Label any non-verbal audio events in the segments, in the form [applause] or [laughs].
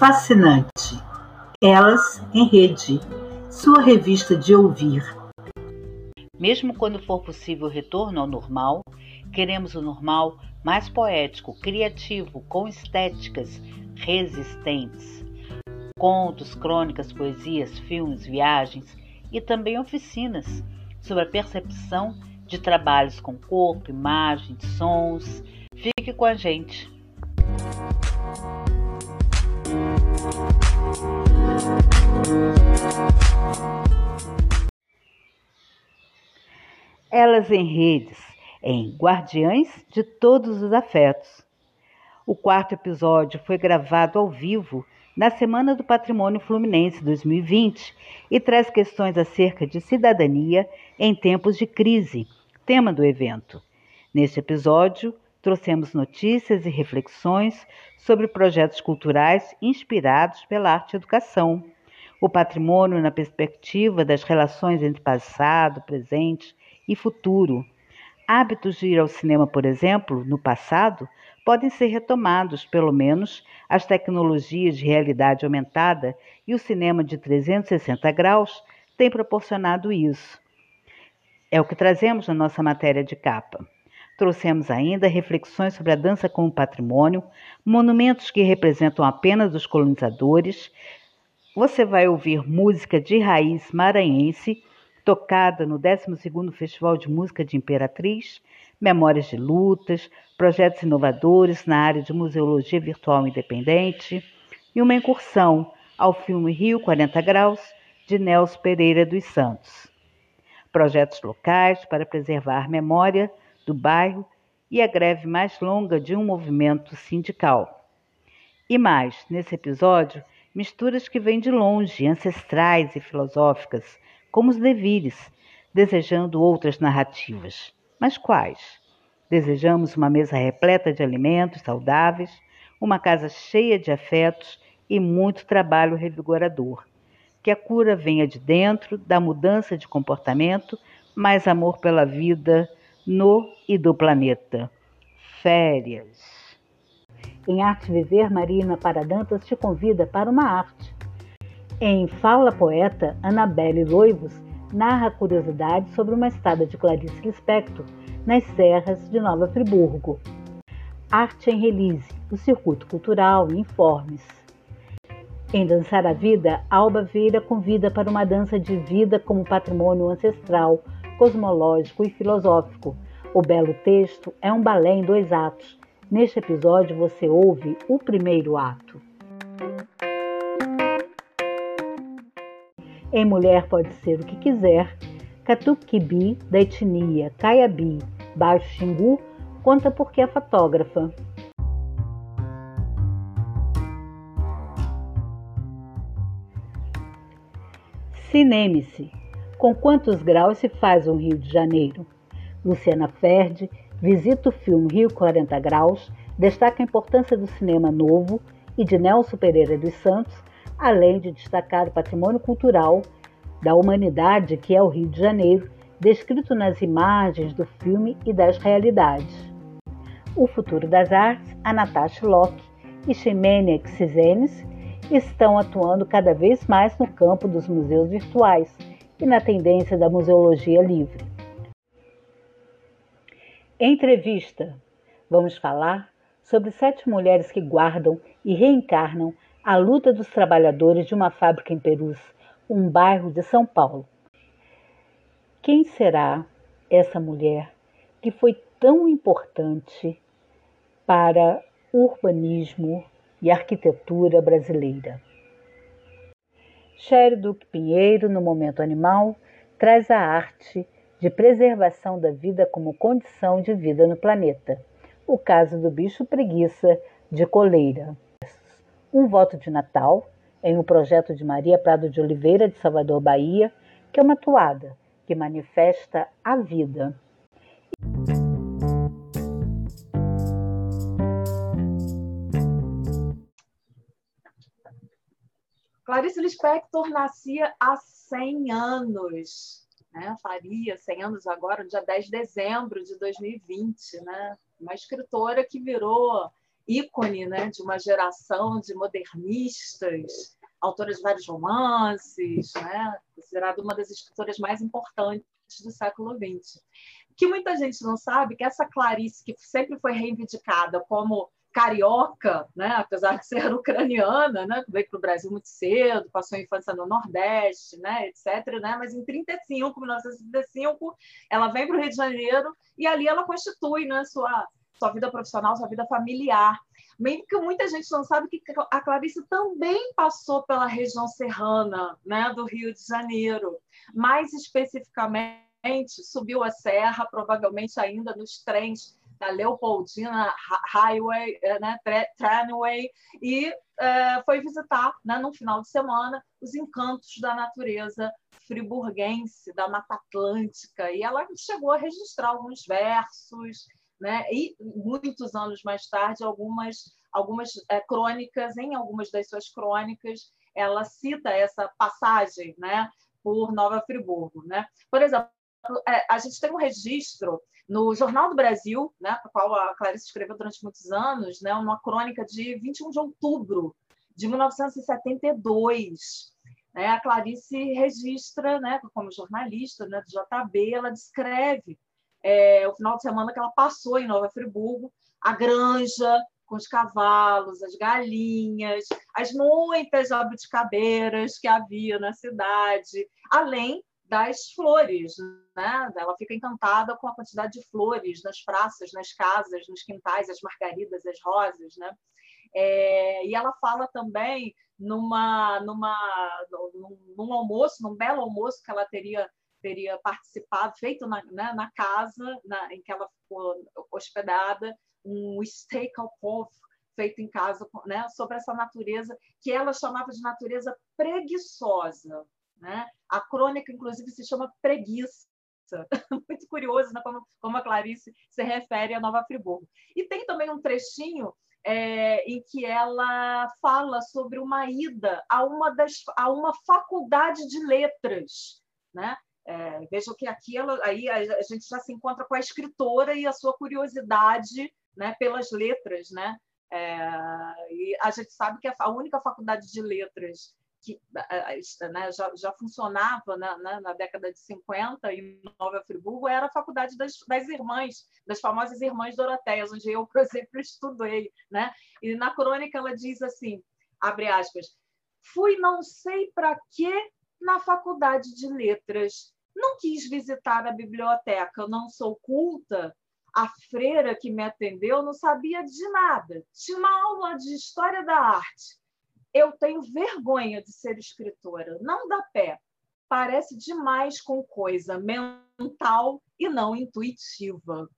fascinante. Elas em Rede, sua revista de ouvir. Mesmo quando for possível o retorno ao normal, queremos o normal mais poético, criativo, com estéticas resistentes. Contos, crônicas, poesias, filmes, viagens e também oficinas sobre a percepção de trabalhos com corpo, imagem, sons. Fique com a gente. Elas em redes, em Guardiães de Todos os Afetos. O quarto episódio foi gravado ao vivo na Semana do Patrimônio Fluminense 2020 e traz questões acerca de cidadania em tempos de crise, tema do evento. Neste episódio, trouxemos notícias e reflexões sobre projetos culturais inspirados pela arte educação, o patrimônio na perspectiva das relações entre passado, presente e futuro. Hábitos de ir ao cinema, por exemplo, no passado, podem ser retomados, pelo menos as tecnologias de realidade aumentada e o cinema de 360 graus têm proporcionado isso. É o que trazemos na nossa matéria de capa. Trouxemos ainda reflexões sobre a dança como patrimônio, monumentos que representam apenas os colonizadores. Você vai ouvir música de raiz maranhense, tocada no 12º Festival de Música de Imperatriz, memórias de lutas, projetos inovadores na área de museologia virtual independente e uma incursão ao filme Rio 40 Graus, de Nelson Pereira dos Santos. Projetos locais para preservar memória do bairro e a greve mais longa de um movimento sindical. E mais, nesse episódio, misturas que vêm de longe, ancestrais e filosóficas, como os devires, desejando outras narrativas. Mas quais? Desejamos uma mesa repleta de alimentos saudáveis, uma casa cheia de afetos e muito trabalho revigorador. Que a cura venha de dentro, da mudança de comportamento, mais amor pela vida, no e do planeta. Férias. Em Arte Viver, Marina Paradantas te convida para uma arte. Em Fala Poeta, Anabelle Loivos narra curiosidades sobre uma estada de Clarice Lispector nas serras de Nova Friburgo. Arte em Release, o circuito cultural e informes. Em Dançar a Vida, Alba Vieira convida para uma dança de vida como patrimônio ancestral cosmológico e filosófico. O belo texto é um balé em dois atos. Neste episódio você ouve o primeiro ato. Em Mulher Pode Ser o que Quiser, Catuquibi, da etnia Caiabi, Baixo Xingu, conta porque é fotógrafa. Cineme-se com quantos graus se faz um Rio de Janeiro? Luciana Ferdi visita o filme Rio 40 Graus, destaca a importância do cinema novo e de Nelson Pereira dos Santos, além de destacar o patrimônio cultural da humanidade que é o Rio de Janeiro, descrito nas imagens do filme e das realidades. O Futuro das Artes, a Natasha Locke e Ximena Xizenes estão atuando cada vez mais no campo dos museus virtuais, e na tendência da museologia livre. Entrevista, vamos falar sobre sete mulheres que guardam e reencarnam a luta dos trabalhadores de uma fábrica em Perus, um bairro de São Paulo. Quem será essa mulher que foi tão importante para o urbanismo e arquitetura brasileira? Sherry Duque Pinheiro, no Momento Animal, traz a arte de preservação da vida como condição de vida no planeta. O caso do bicho preguiça de coleira. Um voto de Natal, em um projeto de Maria Prado de Oliveira, de Salvador, Bahia, que é uma toada que manifesta a vida. Clarice Lispector nascia há 100 anos, né? faria 100 anos agora, no dia 10 de dezembro de 2020. Né? Uma escritora que virou ícone né, de uma geração de modernistas, autora de vários romances, né, considerada uma das escritoras mais importantes do século XX. Que muita gente não sabe que essa Clarice, que sempre foi reivindicada como carioca, né? apesar de ser [laughs] ucraniana, né? veio para o Brasil muito cedo, passou a infância no Nordeste, né? etc. Né? Mas em 35, 1935, ela vem para o Rio de Janeiro e ali ela constitui né? sua, sua vida profissional, sua vida familiar. Mesmo que muita gente não sabe que a Clarice também passou pela região serrana né? do Rio de Janeiro, mais especificamente subiu a serra, provavelmente ainda nos trens da Leopoldina Highway, eh, né, Tramway, e é, foi visitar, né, no final de semana, os encantos da natureza friburguense, da Mata Atlântica, e ela chegou a registrar alguns versos, né, e muitos anos mais tarde, algumas, algumas é, crônicas, em algumas das suas crônicas, ela cita essa passagem né, por Nova Friburgo. Né? Por exemplo, a gente tem um registro no Jornal do Brasil, né, para o qual a Clarice escreveu durante muitos anos, né, uma crônica de 21 de outubro de 1972. Né, a Clarice registra, né, como jornalista né, do JB, ela descreve é, o final de semana que ela passou em Nova Friburgo, a granja com os cavalos, as galinhas, as muitas abuticabeiras que havia na cidade, além das flores, né? Ela fica encantada com a quantidade de flores nas praças, nas casas, nos quintais, as margaridas, as rosas, né? É, e ela fala também numa, numa, num, almoço, num belo almoço que ela teria teria participado, feito na, né, na casa na, em que ela ficou hospedada, um steak ao povo feito em casa, né, sobre essa natureza que ela chamava de natureza preguiçosa, né? A crônica, inclusive, se chama Preguiça. [laughs] Muito curioso né? como, como a Clarice se refere a Nova Friburgo. E tem também um trechinho é, em que ela fala sobre uma ida a uma, das, a uma faculdade de letras. Né? É, vejam que aqui ela, aí a, a, gente já se encontra com a escritora e a sua curiosidade né, pelas letras. Né? É, e a gente sabe que a única faculdade de letras que né, já, já, funcionava na, na, né, na, década de 50 em Nova Friburgo era a faculdade das, das irmãs, das famosas irmãs Doroteias, onde eu, [laughs] por exemplo, estudei. Né? E na crônica ela diz assim, abre aspas, fui não sei para que na faculdade de letras, não quis visitar a biblioteca, não sou culta, a freira que me atendeu não sabia de nada. Tinha uma aula de história da arte eu tenho vergonha de ser escritora. Não dá pé. Parece demais com coisa mental e não intuitiva.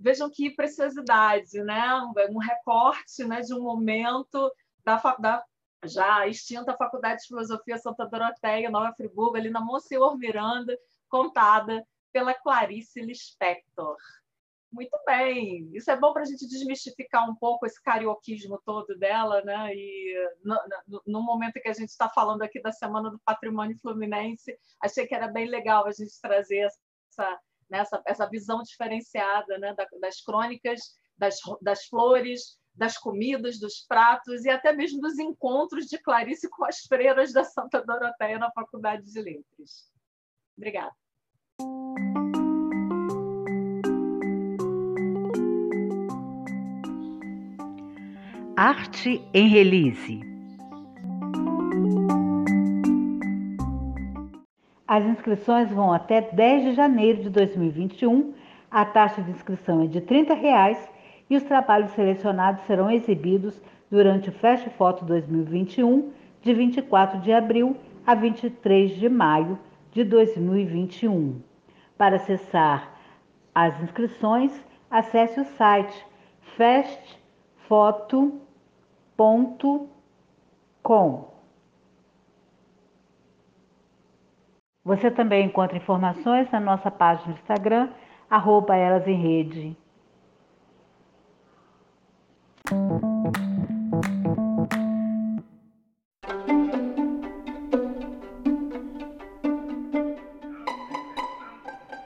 Vejam que preciosidade, né? Um recorte né, de um momento da, da já extinta Faculdade de Filosofia Santa Doroteia, Nova Friburgo, ali na Monsenhor Miranda, contada pela Clarice Lispector. Muito bem. Isso é bom para a gente desmistificar um pouco esse carioquismo todo dela, né? E no, no, no momento que a gente está falando aqui da Semana do Patrimônio Fluminense, achei que era bem legal a gente trazer essa, né, essa, essa visão diferenciada né, das crônicas, das, das flores, das comidas, dos pratos e até mesmo dos encontros de Clarice com as freiras da Santa Doroteia na Faculdade de Letras. Obrigada. Arte em Release. As inscrições vão até 10 de janeiro de 2021. A taxa de inscrição é de 30 reais e os trabalhos selecionados serão exibidos durante o Fast Foto 2021, de 24 de abril a 23 de maio de 2021. Para acessar as inscrições, acesse o site fastfoto.com com. Você também encontra informações na nossa página do Instagram, arroba Elas em Rede.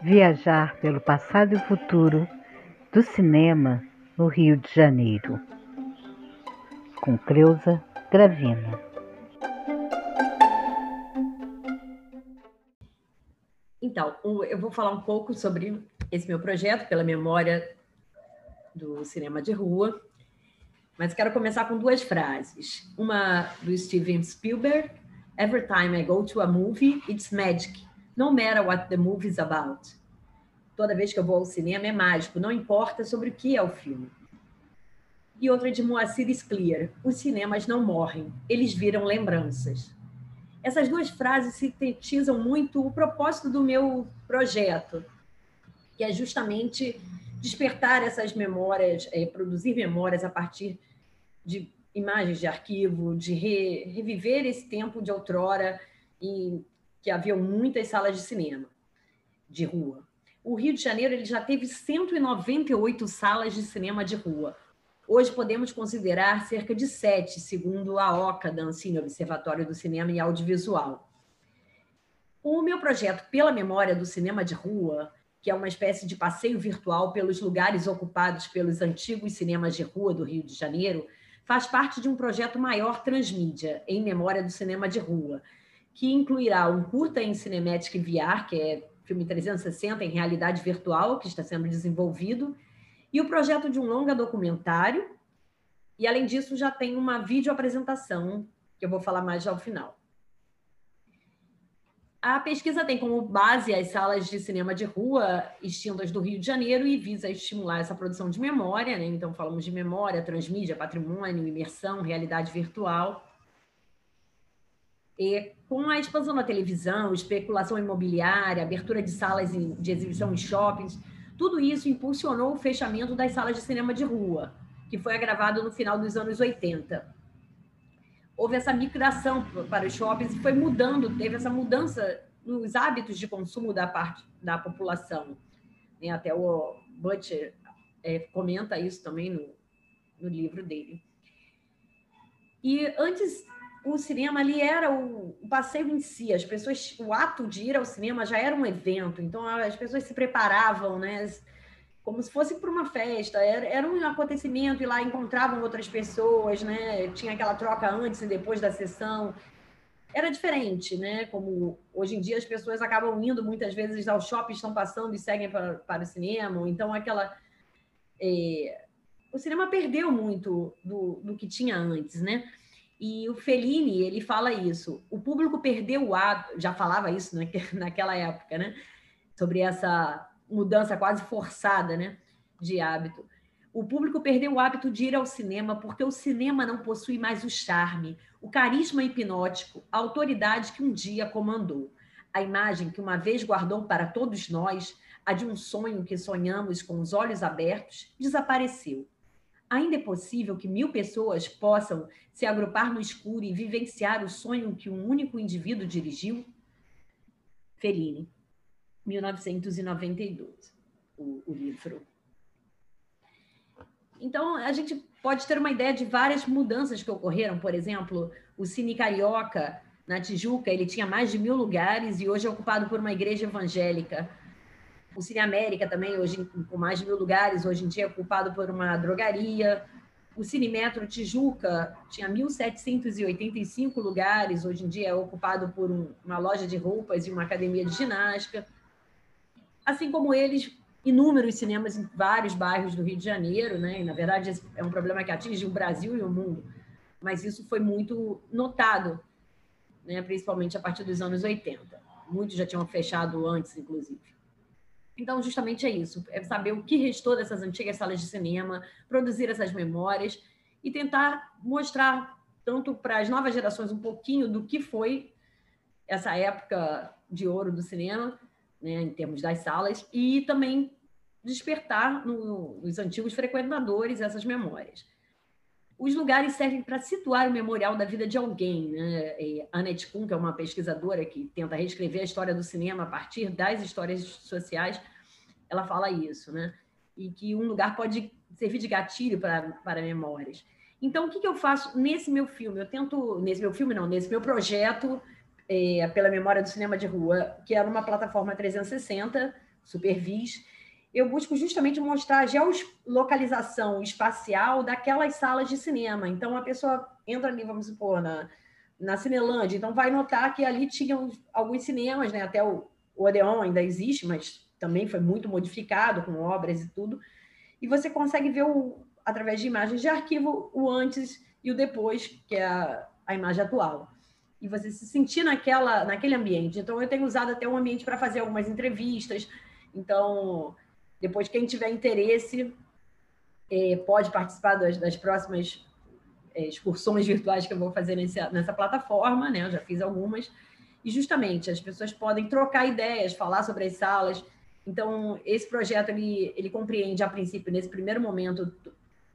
Viajar pelo passado e futuro do cinema no Rio de Janeiro. Com Creuza Gravina. Então, eu vou falar um pouco sobre esse meu projeto, pela memória do cinema de rua, mas quero começar com duas frases. Uma do Steven Spielberg: Every time I go to a movie, it's magic, no matter what the movie is about. Toda vez que eu vou ao cinema é mágico, não importa sobre o que é o filme. E outra de Moacir Scliar: Os cinemas não morrem, eles viram lembranças. Essas duas frases sintetizam muito o propósito do meu projeto, que é justamente despertar essas memórias, é, produzir memórias a partir de imagens de arquivo, de re, reviver esse tempo de outrora em que havia muitas salas de cinema de rua. O Rio de Janeiro ele já teve 198 salas de cinema de rua. Hoje podemos considerar cerca de sete, segundo a OCA, da Ancine, Observatório do Cinema e Audiovisual. O meu projeto Pela Memória do Cinema de Rua que é uma espécie de passeio virtual pelos lugares ocupados pelos antigos cinemas de rua do Rio de Janeiro, faz parte de um projeto maior transmídia, em memória do cinema de rua, que incluirá um curta em Cinematic VR, que é filme 360 em realidade virtual, que está sendo desenvolvido, e o projeto de um longa documentário, e além disso já tem uma videoapresentação, que eu vou falar mais ao final. A pesquisa tem como base as salas de cinema de rua extintas do Rio de Janeiro e visa estimular essa produção de memória, né? Então, falamos de memória, transmídia, patrimônio, imersão, realidade virtual. E com a expansão da televisão, especulação imobiliária, abertura de salas de exibição em shoppings, tudo isso impulsionou o fechamento das salas de cinema de rua, que foi agravado no final dos anos 80 houve essa migração para os shoppings e foi mudando, teve essa mudança nos hábitos de consumo da parte da população. Né? Até o Butcher é, comenta isso também no, no livro dele. E antes o cinema ali era o, o, passeio em si, as pessoas, o ato de ir ao cinema já era um evento, então as pessoas se preparavam, né? como se fosse para uma festa, era, era um acontecimento e lá encontravam outras pessoas, né? Tinha aquela troca antes e depois da sessão. Era diferente, né? Como hoje em dia as pessoas acabam indo muitas vezes ao shopping, estão passando e seguem para, para o cinema, então aquela. É... o cinema perdeu muito do, do que tinha antes, né? E o Fellini, ele fala isso. O público perdeu o ato, já falava isso [laughs] naquela época, né? Sobre essa mudança quase forçada né, de hábito. O público perdeu o hábito de ir ao cinema porque o cinema não possui mais o charme, o carisma hipnótico, a autoridade que um dia comandou. A imagem que uma vez guardou para todos nós, a de um sonho que sonhamos com os olhos abertos, desapareceu. Ainda é possível que mil pessoas possam se agrupar no escuro e vivenciar o sonho que um único indivíduo dirigiu? Fellini. 1992, o, o livro. Então, a gente pode ter uma ideia de várias mudanças que ocorreram. Por exemplo, o Cine Carioca, na Tijuca, ele tinha mais de mil lugares e hoje é ocupado por uma igreja evangélica. O Cine América também, hoje com mais de mil lugares, hoje em dia é ocupado por uma drogaria. O Cine Metro Tijuca tinha 1.785 lugares, hoje em dia é ocupado por um, uma loja de roupas e uma academia de ginástica assim como eles, inúmeros cinemas em vários bairros do Rio de Janeiro, né? E, na verdade, é um problema que atinge o Brasil e o mundo, mas isso foi muito notado, né? principalmente a partir dos anos 80. Muitos já tinham fechado antes, inclusive. Então, justamente é isso: é saber o que restou dessas antigas salas de cinema, produzir essas memórias e tentar mostrar, tanto para as novas gerações, um pouquinho do que foi essa época de ouro do cinema, né, em termos das salas, e também despertar no, nos antigos frequentadores essas memórias. Os lugares servem para situar o memorial da vida de alguém. Né? Annette Kuhn, que é uma pesquisadora que tenta reescrever a história do cinema a partir das histórias sociais, ela fala isso, né? E que um lugar pode servir de gatilho para, para memórias. Então, o que, que eu faço nesse meu filme? Eu tento, nesse meu filme não, nesse meu projeto, é, pela memória do cinema de rua, que era uma plataforma 360, Supervis. Eu busco justamente mostrar a geolocalização espacial daquelas salas de cinema. Então, a pessoa entra ali, vamos supor, na, na Cinelândia, então vai notar que ali tinham alguns cinemas, né? até o, o Odeon ainda existe, mas também foi muito modificado com obras e tudo. E você consegue ver, o, através de imagens de arquivo, o antes e o depois, que é a, a imagem atual. E você se sentir naquela, naquele ambiente. Então, eu tenho usado até o ambiente para fazer algumas entrevistas. Então, depois, quem tiver interesse, é, pode participar das, das próximas é, excursões virtuais que eu vou fazer nesse, nessa plataforma, né? Eu já fiz algumas. E justamente as pessoas podem trocar ideias, falar sobre as salas. Então, esse projeto ele, ele compreende, a princípio, nesse primeiro momento,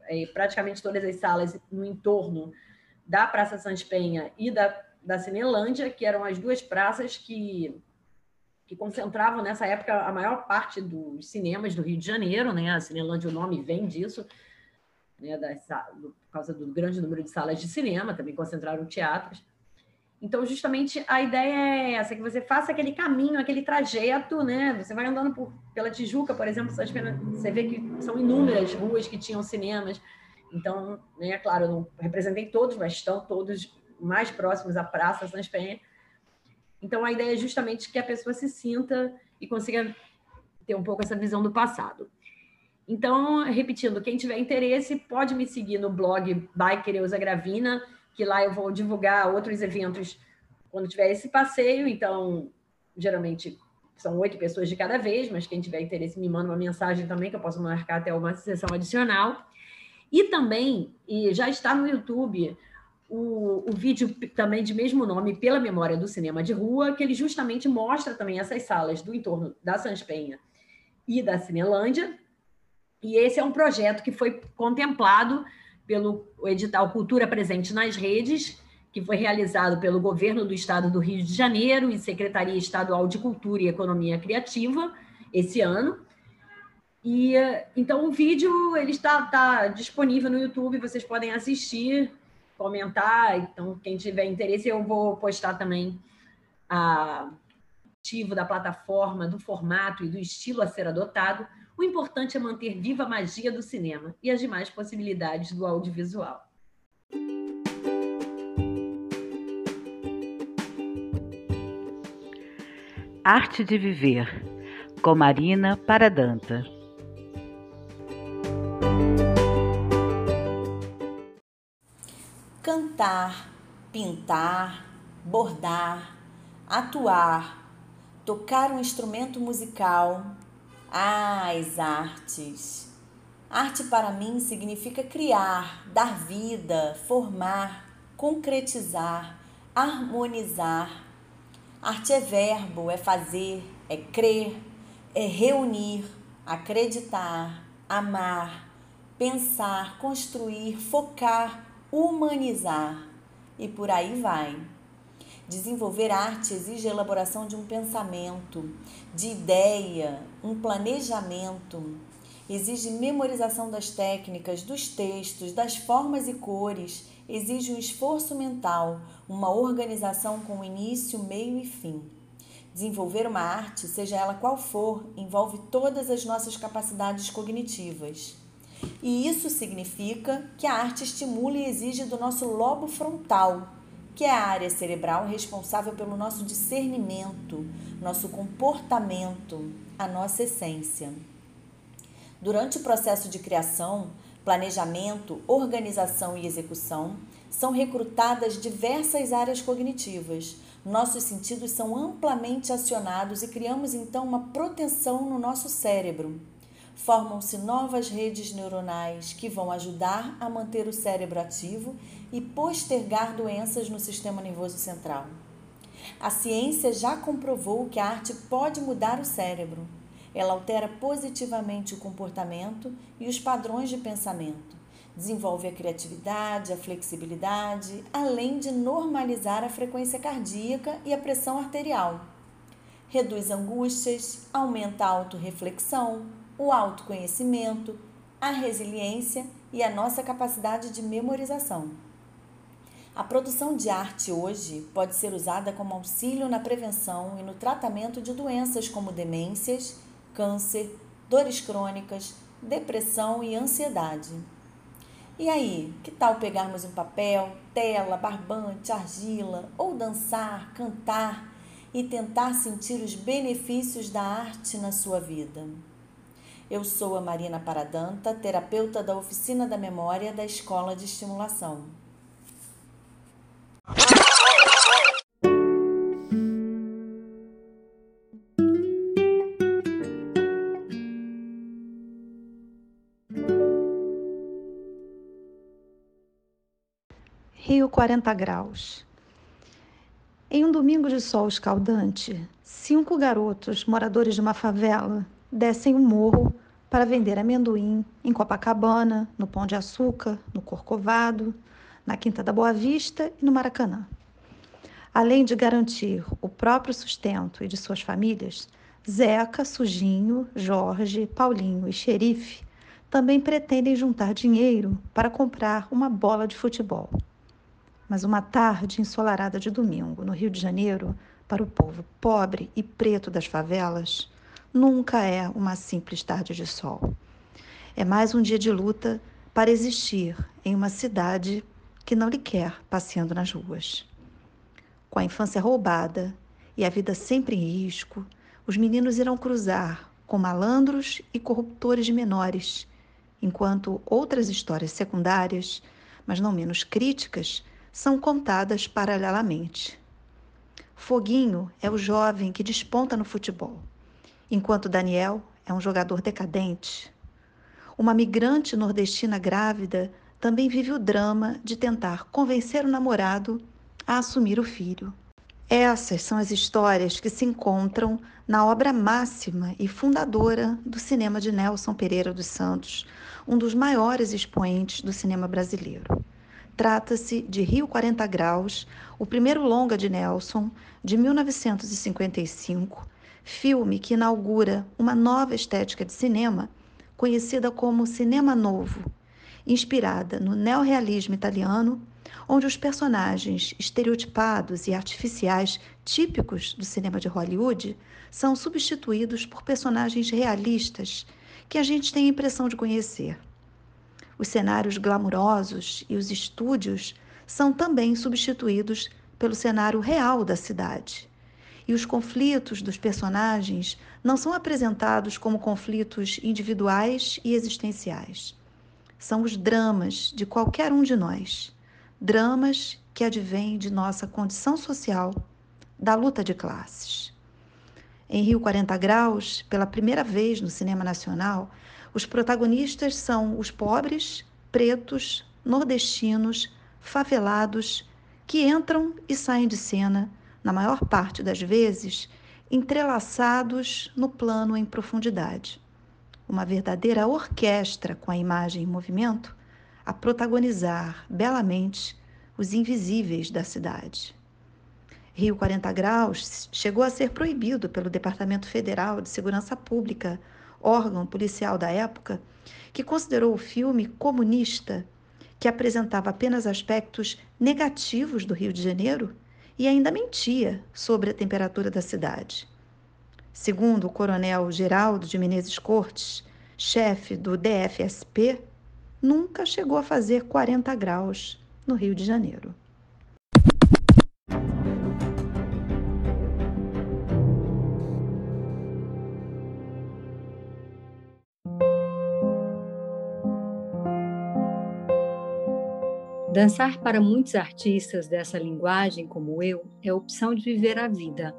é, praticamente todas as salas no entorno da Praça Santos Penha e da, da Cinelândia, que eram as duas praças que que concentravam nessa época a maior parte dos cinemas do Rio de Janeiro, né? A Cinelândia, o nome vem disso, né? Da, por causa do grande número de salas de cinema, também concentraram teatros. Então, justamente a ideia é essa, que você faça aquele caminho, aquele trajeto, né? Você vai andando por, pela Tijuca, por exemplo, você vê que são inúmeras ruas que tinham cinemas. Então, né, claro, eu não representei todos, mas estão todos mais próximos à Praça Sans Penha. Então, a ideia é justamente que a pessoa se sinta e consiga ter um pouco essa visão do passado. Então, repetindo, quem tiver interesse pode me seguir no blog Biker Gravina, que lá eu vou divulgar outros eventos quando tiver esse passeio. Então, geralmente são oito pessoas de cada vez, mas quem tiver interesse me manda uma mensagem também, que eu posso marcar até uma sessão adicional. E também, e já está no YouTube, o, o vídeo também de mesmo nome, Pela Memória do Cinema de Rua, que ele justamente mostra também essas salas do entorno da Sans Penha e da Cinelândia. E esse é um projeto que foi contemplado pelo edital Cultura Presente nas Redes, que foi realizado pelo Governo do Estado do Rio de Janeiro e Secretaria Estadual de Cultura e Economia Criativa esse ano. E então o vídeo ele está, está disponível no YouTube, vocês podem assistir comentar. Então, quem tiver interesse, eu vou postar também a ativo da plataforma, do formato e do estilo a ser adotado. O importante é manter viva a magia do cinema e as demais possibilidades do audiovisual. Arte de Viver, com Marina Paradanta. Cantar, pintar, bordar, atuar, tocar um instrumento musical. Ah, as artes! Arte para mim significa criar, dar vida, formar, concretizar, harmonizar. Arte é verbo, é fazer, é crer, é reunir, acreditar, amar, pensar, construir, focar, humanizar e por aí vai. Desenvolver arte exige a elaboração de um pensamento, de ideia, um planejamento. Exige memorização das técnicas, dos textos, das formas e cores. Exige um esforço mental, uma organização com início, meio e fim. Desenvolver uma arte, seja ela qual for, envolve todas as nossas capacidades cognitivas. E isso significa que a arte estimula e exige do nosso lobo frontal, que é a área cerebral responsável pelo nosso discernimento, nosso comportamento, a nossa essência. Durante o processo de criação, planejamento, organização e execução, são recrutadas diversas áreas cognitivas. Nossos sentidos são amplamente acionados e criamos então uma proteção no nosso cérebro formam-se novas redes neuronais que vão ajudar a manter o cérebro ativo e postergar doenças no sistema nervoso central. A ciência já comprovou que a arte pode mudar o cérebro. Ela altera positivamente o comportamento e os padrões de pensamento. Desenvolve a criatividade, a flexibilidade, além de normalizar a frequência cardíaca e a pressão arterial. Reduz angústias, aumenta a autorreflexão, o autoconhecimento, a resiliência e a nossa capacidade de memorização. A produção de arte hoje pode ser usada como auxílio na prevenção e no tratamento de doenças como demências, câncer, dores crônicas, depressão e ansiedade. E aí, que tal pegarmos um papel, tela, barbante, argila ou dançar, cantar e tentar sentir os benefícios da arte na sua vida? Eu sou a Marina Paradanta, terapeuta da Oficina da Memória da Escola de Estimulação. Rio 40 graus. Em um domingo de sol escaldante, cinco garotos moradores de uma favela descem o morro para vender amendoim em Copacabana, no Pão de Açúcar, no Corcovado, na Quinta da Boa Vista e no Maracanã. Além de garantir o próprio sustento e de suas famílias, Zeca, Sujinho, Jorge, Paulinho e Xerife também pretendem juntar dinheiro para comprar uma bola de futebol. Mas uma tarde ensolarada de domingo no Rio de Janeiro, para o povo pobre e preto das favelas, nunca é uma simples tarde de sol. É mais um dia de luta para existir em uma cidade que não lhe quer passeando nas ruas. Com a infância roubada e a vida sempre em risco, os meninos irão cruzar com malandros e corruptores de menores, enquanto outras histórias secundárias, mas não menos críticas, são contadas paralelamente. Foguinho é o jovem que desponta no futebol, enquanto Daniel é um jogador decadente. Uma migrante nordestina grávida também vive o drama de tentar convencer o namorado a assumir o filho. Essas são as histórias que se encontram na obra máxima e fundadora do cinema de Nelson Pereira dos Santos, um dos maiores expoentes do cinema brasileiro. Trata-se de Rio 40 Graus, o primeiro longa de Nelson, de 1955, filme que inaugura uma nova estética de cinema, conhecida como cinema novo, inspirada no neorrealismo italiano, onde os personagens estereotipados e artificiais típicos do cinema de Hollywood são substituídos por personagens realistas que a gente tem a impressão de conhecer. Os cenários glamurosos e os estúdios são também substituídos pelo cenário real da cidade. E os conflitos dos personagens não são apresentados como conflitos individuais e existenciais. São os dramas de qualquer um de nós. Dramas que advêm de nossa condição social, da luta de classes. Em Rio 40 Graus, pela primeira vez no cinema nacional, os protagonistas são os pobres, pretos, nordestinos, favelados, que entram e saem de cena, na maior parte das vezes, entrelaçados no plano em profundidade. Uma verdadeira orquestra com a imagem em movimento a protagonizar belamente os invisíveis da cidade. Rio 40 Graus chegou a ser proibido pelo Departamento Federal de Segurança Pública órgão policial da época, que considerou o filme comunista, que apresentava apenas aspectos negativos do Rio de Janeiro e ainda mentia sobre a temperatura da cidade. Segundo o coronel Geraldo de Menezes Cortes, chefe do DFSP, nunca chegou a fazer 40 graus no Rio de Janeiro. Dançar para muitos artistas dessa linguagem, como eu, é a opção de viver a vida.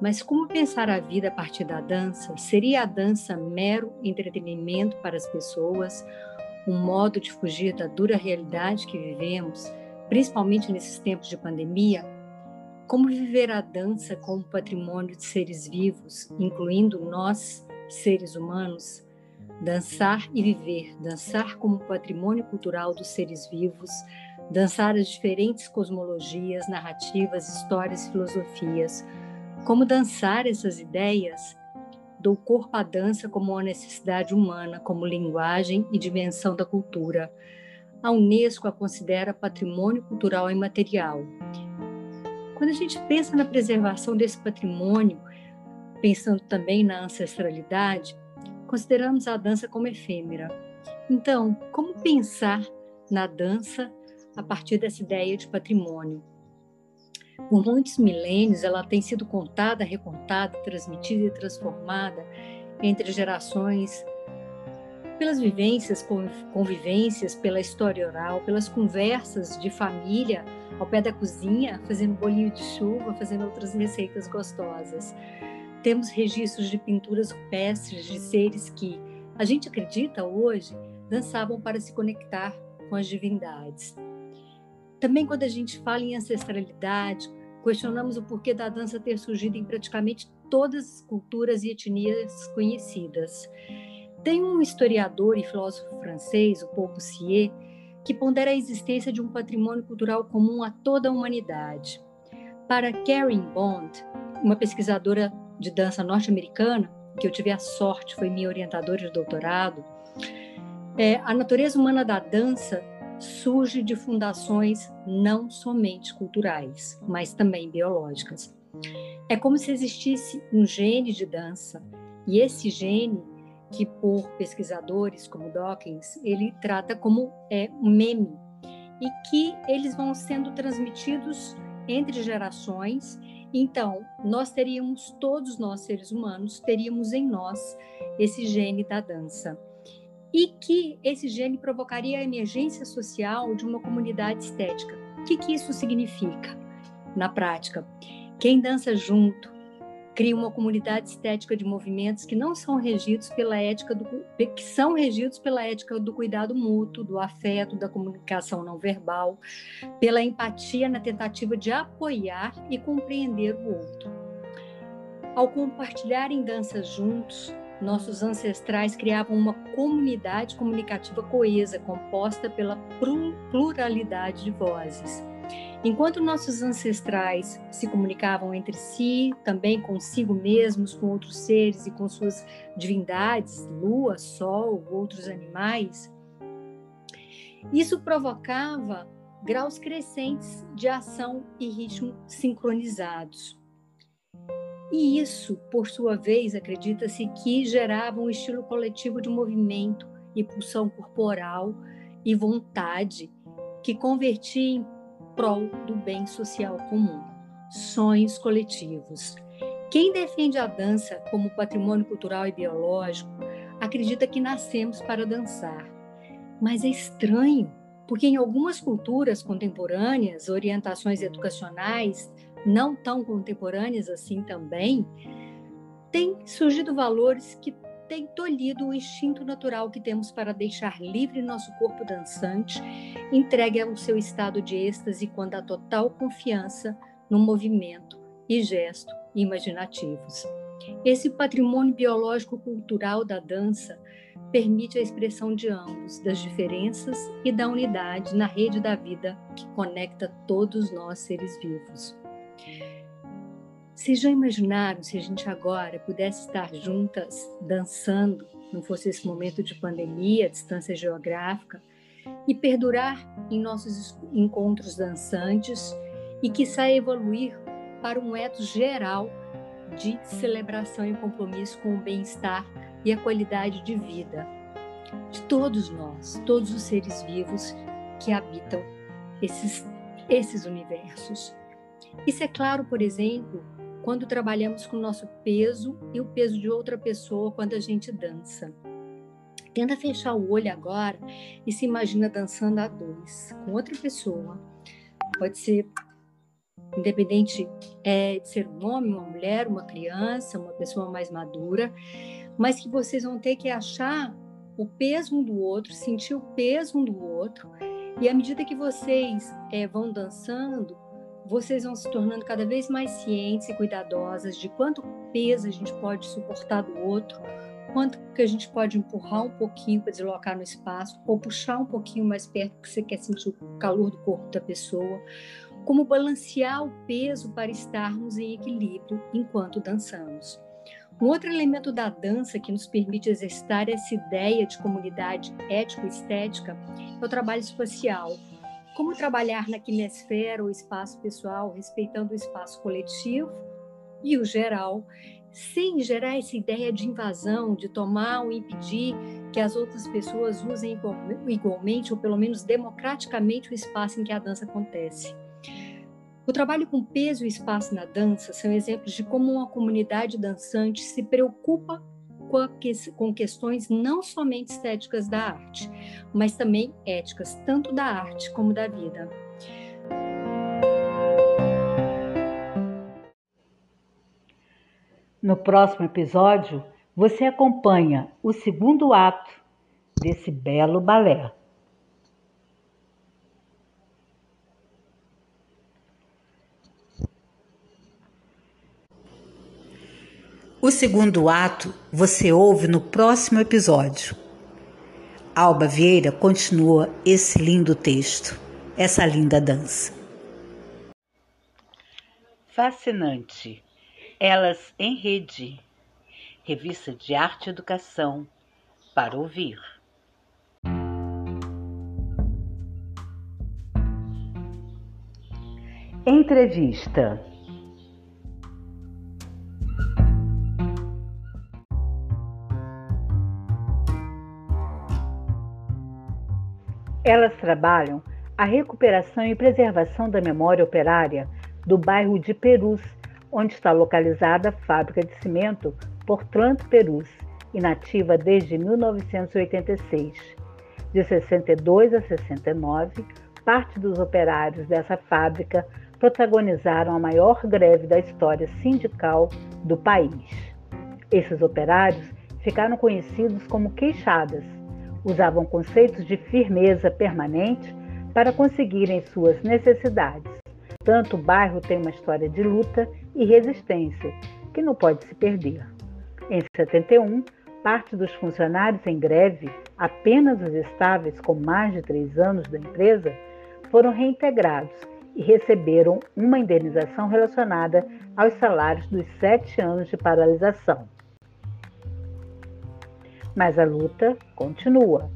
Mas como pensar a vida a partir da dança? Seria a dança mero entretenimento para as pessoas, um modo de fugir da dura realidade que vivemos, principalmente nesses tempos de pandemia? Como viver a dança como patrimônio de seres vivos, incluindo nós, seres humanos? Dançar e viver, dançar como patrimônio cultural dos seres vivos, dançar as diferentes cosmologias, narrativas, histórias, filosofias. Como dançar essas ideias? Dou corpo à dança como uma necessidade humana, como linguagem e dimensão da cultura. A Unesco a considera patrimônio cultural imaterial. Quando a gente pensa na preservação desse patrimônio, pensando também na ancestralidade, consideramos a dança como efêmera. Então, como pensar na dança a partir dessa ideia de patrimônio? Por muitos milênios, ela tem sido contada, recontada, transmitida e transformada entre gerações pelas vivências, convivências, pela história oral, pelas conversas de família ao pé da cozinha, fazendo bolinho de chuva, fazendo outras receitas gostosas. Temos registros de pinturas rupestres de seres que a gente acredita hoje dançavam para se conectar com as divindades. Também quando a gente fala em ancestralidade, questionamos o porquê da dança ter surgido em praticamente todas as culturas e etnias conhecidas. Tem um historiador e filósofo francês, o Paul Boussier, que pondera a existência de um patrimônio cultural comum a toda a humanidade. Para Karen Bond, uma pesquisadora de dança norte-americana, que eu tive a sorte, foi minha orientadora de doutorado, é, a natureza humana da dança surge de fundações não somente culturais, mas também biológicas. É como se existisse um gene de dança, e esse gene que por pesquisadores como Dawkins, ele trata como é, um meme, e que eles vão sendo transmitidos entre gerações. Então, nós teríamos, todos nós seres humanos, teríamos em nós esse gene da dança. E que esse gene provocaria a emergência social de uma comunidade estética. O que, que isso significa na prática? Quem dança junto, cria uma comunidade estética de movimentos que não são regidos pela ética do que são regidos pela ética do cuidado mútuo, do afeto, da comunicação não verbal, pela empatia na tentativa de apoiar e compreender o outro. Ao compartilharem danças juntos, nossos ancestrais criavam uma comunidade comunicativa coesa, composta pela pluralidade de vozes. Enquanto nossos ancestrais se comunicavam entre si, também consigo mesmos, com outros seres e com suas divindades, lua, sol, outros animais, isso provocava graus crescentes de ação e ritmo sincronizados. E isso, por sua vez, acredita-se que gerava um estilo coletivo de movimento e pulsão corporal e vontade que convertia em prol do bem social comum. Sonhos coletivos. Quem defende a dança como patrimônio cultural e biológico acredita que nascemos para dançar. Mas é estranho, porque em algumas culturas contemporâneas, orientações educacionais não tão contemporâneas assim também, têm surgido valores que tem tolhido o instinto natural que temos para deixar livre nosso corpo dançante, entregue ao seu estado de êxtase quando há total confiança no movimento e gesto imaginativos. Esse patrimônio biológico-cultural da dança permite a expressão de ambos, das diferenças e da unidade na rede da vida que conecta todos nós seres vivos. Vocês já imaginaram se a gente agora pudesse estar juntas dançando, não fosse esse momento de pandemia, distância geográfica, e perdurar em nossos encontros dançantes e saia evoluir para um etos geral de celebração e compromisso com o bem-estar e a qualidade de vida de todos nós, todos os seres vivos que habitam esses, esses universos. Isso é claro, por exemplo, quando trabalhamos com o nosso peso e o peso de outra pessoa quando a gente dança. Tenta fechar o olho agora e se imagina dançando a dois, com outra pessoa. Pode ser independente é, de ser um homem, uma mulher, uma criança, uma pessoa mais madura, mas que vocês vão ter que achar o peso um do outro, sentir o peso um do outro, e à medida que vocês é, vão dançando, vocês vão se tornando cada vez mais cientes e cuidadosas de quanto peso a gente pode suportar do outro, quanto que a gente pode empurrar um pouquinho para deslocar no espaço, ou puxar um pouquinho mais perto porque você quer sentir o calor do corpo da pessoa, como balancear o peso para estarmos em equilíbrio enquanto dançamos. Um outro elemento da dança que nos permite exercitar essa ideia de comunidade ético-estética é o trabalho espacial, como trabalhar na quinesfera, o espaço pessoal, respeitando o espaço coletivo, e o geral, sem gerar essa ideia de invasão, de tomar ou impedir que as outras pessoas usem igualmente ou pelo menos democraticamente o espaço em que a dança acontece. O trabalho com peso e espaço na dança são exemplos de como uma comunidade dançante se preocupa com questões não somente estéticas da arte, mas também éticas, tanto da arte como da vida. No próximo episódio, você acompanha o segundo ato desse belo balé. O segundo ato você ouve no próximo episódio. Alba Vieira continua esse lindo texto, essa linda dança. Fascinante. Elas em Rede. Revista de Arte e Educação para ouvir. Entrevista. Elas trabalham a recuperação e preservação da memória operária do bairro de Perus, onde está localizada a fábrica de cimento Portland Perus, inativa desde 1986. De 62 a 69, parte dos operários dessa fábrica protagonizaram a maior greve da história sindical do país. Esses operários ficaram conhecidos como queixadas usavam conceitos de firmeza permanente para conseguirem suas necessidades. Tanto o bairro tem uma história de luta e resistência que não pode se perder. Em 71, parte dos funcionários em greve, apenas os estáveis com mais de três anos da empresa, foram reintegrados e receberam uma indenização relacionada aos salários dos sete anos de paralisação. Mas a luta continua.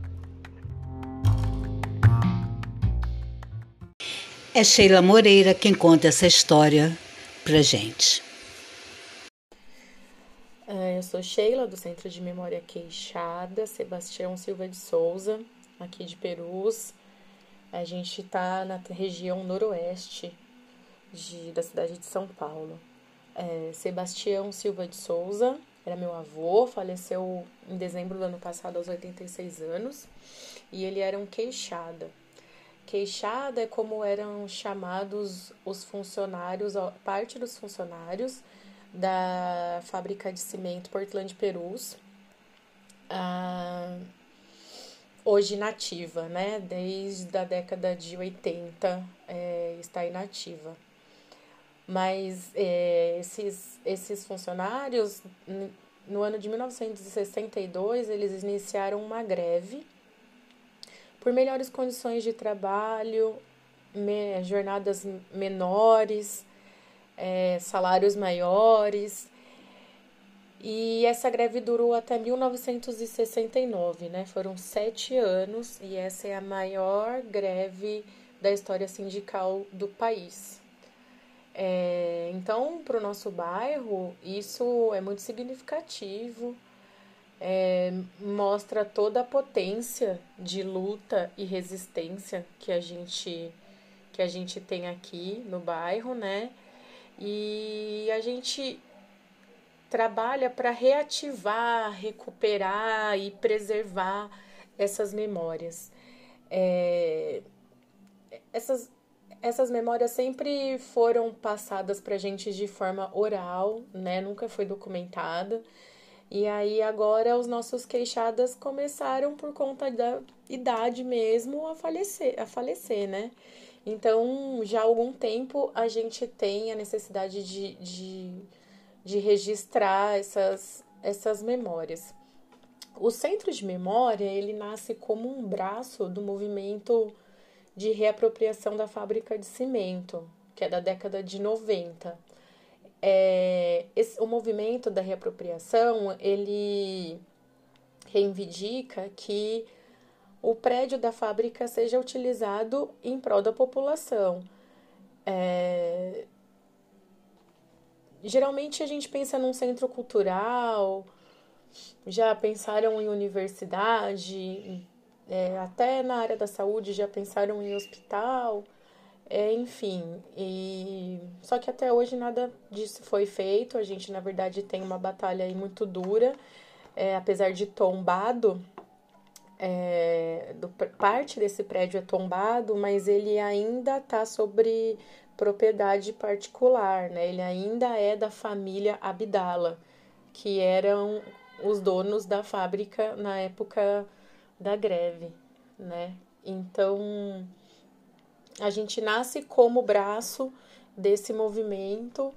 É Sheila Moreira quem conta essa história pra gente. É, eu sou Sheila, do Centro de Memória Queixada, Sebastião Silva de Souza, aqui de Perus. A gente está na região noroeste de, da cidade de São Paulo. É, Sebastião Silva de Souza era meu avô, faleceu em dezembro do ano passado, aos 86 anos, e ele era um queixada. Queixada é como eram chamados os funcionários, parte dos funcionários da fábrica de cimento Portland Perus, ah, hoje inativa, né? Desde a década de 80 é, está inativa. Mas é, esses, esses funcionários, no ano de 1962, eles iniciaram uma greve por melhores condições de trabalho, me, jornadas menores, é, salários maiores. E essa greve durou até 1969, né? Foram sete anos e essa é a maior greve da história sindical do país. É, então, para o nosso bairro, isso é muito significativo, é, mostra toda a potência de luta e resistência que a gente que a gente tem aqui no bairro, né? E a gente trabalha para reativar, recuperar e preservar essas memórias. É, essas, essas memórias sempre foram passadas pra gente de forma oral, né? Nunca foi documentada. E aí agora os nossos queixadas começaram por conta da idade mesmo a falecer, a falecer, né? Então, já há algum tempo a gente tem a necessidade de, de, de registrar essas, essas memórias. O Centro de Memória, ele nasce como um braço do movimento de reapropriação da fábrica de cimento, que é da década de 90. É, esse, o movimento da reapropriação, ele reivindica que o prédio da fábrica seja utilizado em prol da população. É, geralmente a gente pensa num centro cultural, já pensaram em universidade, é, até na área da saúde já pensaram em hospital, é, enfim. E só que até hoje nada disso foi feito. A gente na verdade tem uma batalha aí muito dura, é, apesar de tombado. É, do, parte desse prédio é tombado, mas ele ainda está sobre propriedade particular, né? Ele ainda é da família Abdala, que eram os donos da fábrica na época da greve, né? Então, a gente nasce como braço desse movimento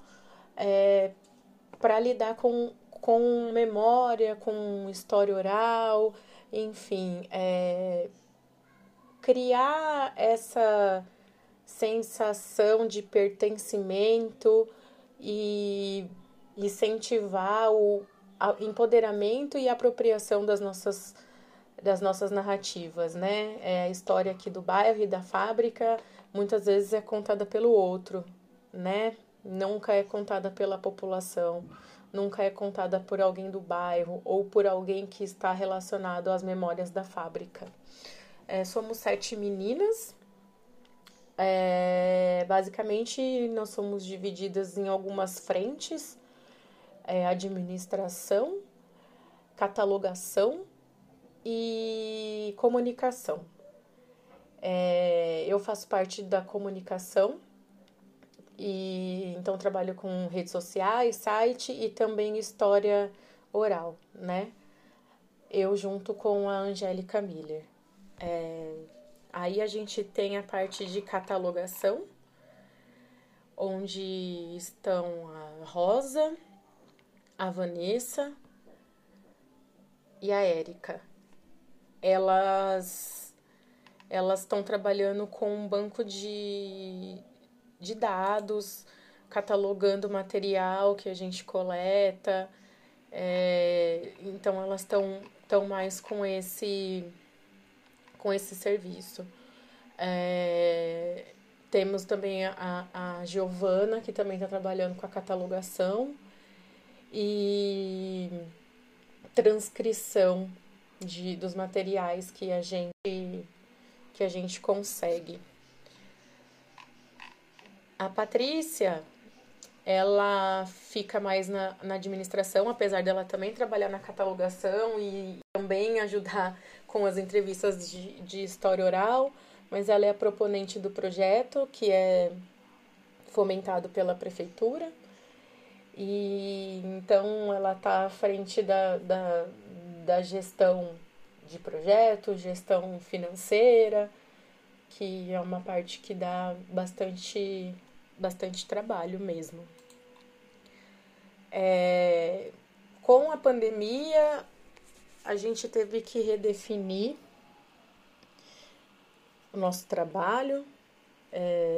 é, para lidar com, com memória, com história oral, enfim, é, criar essa sensação de pertencimento e incentivar o empoderamento e apropriação das nossas das nossas narrativas, né? É a história aqui do bairro e da fábrica muitas vezes é contada pelo outro, né? Nunca é contada pela população, nunca é contada por alguém do bairro ou por alguém que está relacionado às memórias da fábrica. É, somos sete meninas. É, basicamente, nós somos divididas em algumas frentes: é, administração, catalogação, e comunicação. É, eu faço parte da comunicação e então trabalho com redes sociais, site e também história oral, né? Eu junto com a Angélica Miller. É, aí a gente tem a parte de catalogação, onde estão a Rosa, a Vanessa e a Érica elas elas estão trabalhando com um banco de, de dados, catalogando material que a gente coleta. É, então elas estão tão mais com esse com esse serviço. É, temos também a, a Giovana, que também está trabalhando com a catalogação e transcrição de, dos materiais que a gente que a gente consegue. A Patrícia, ela fica mais na, na administração, apesar dela também trabalhar na catalogação e também ajudar com as entrevistas de, de história oral, mas ela é a proponente do projeto, que é fomentado pela prefeitura. E então ela está à frente da, da, da gestão de projetos, gestão financeira, que é uma parte que dá bastante, bastante trabalho mesmo. É, com a pandemia, a gente teve que redefinir o nosso trabalho. É,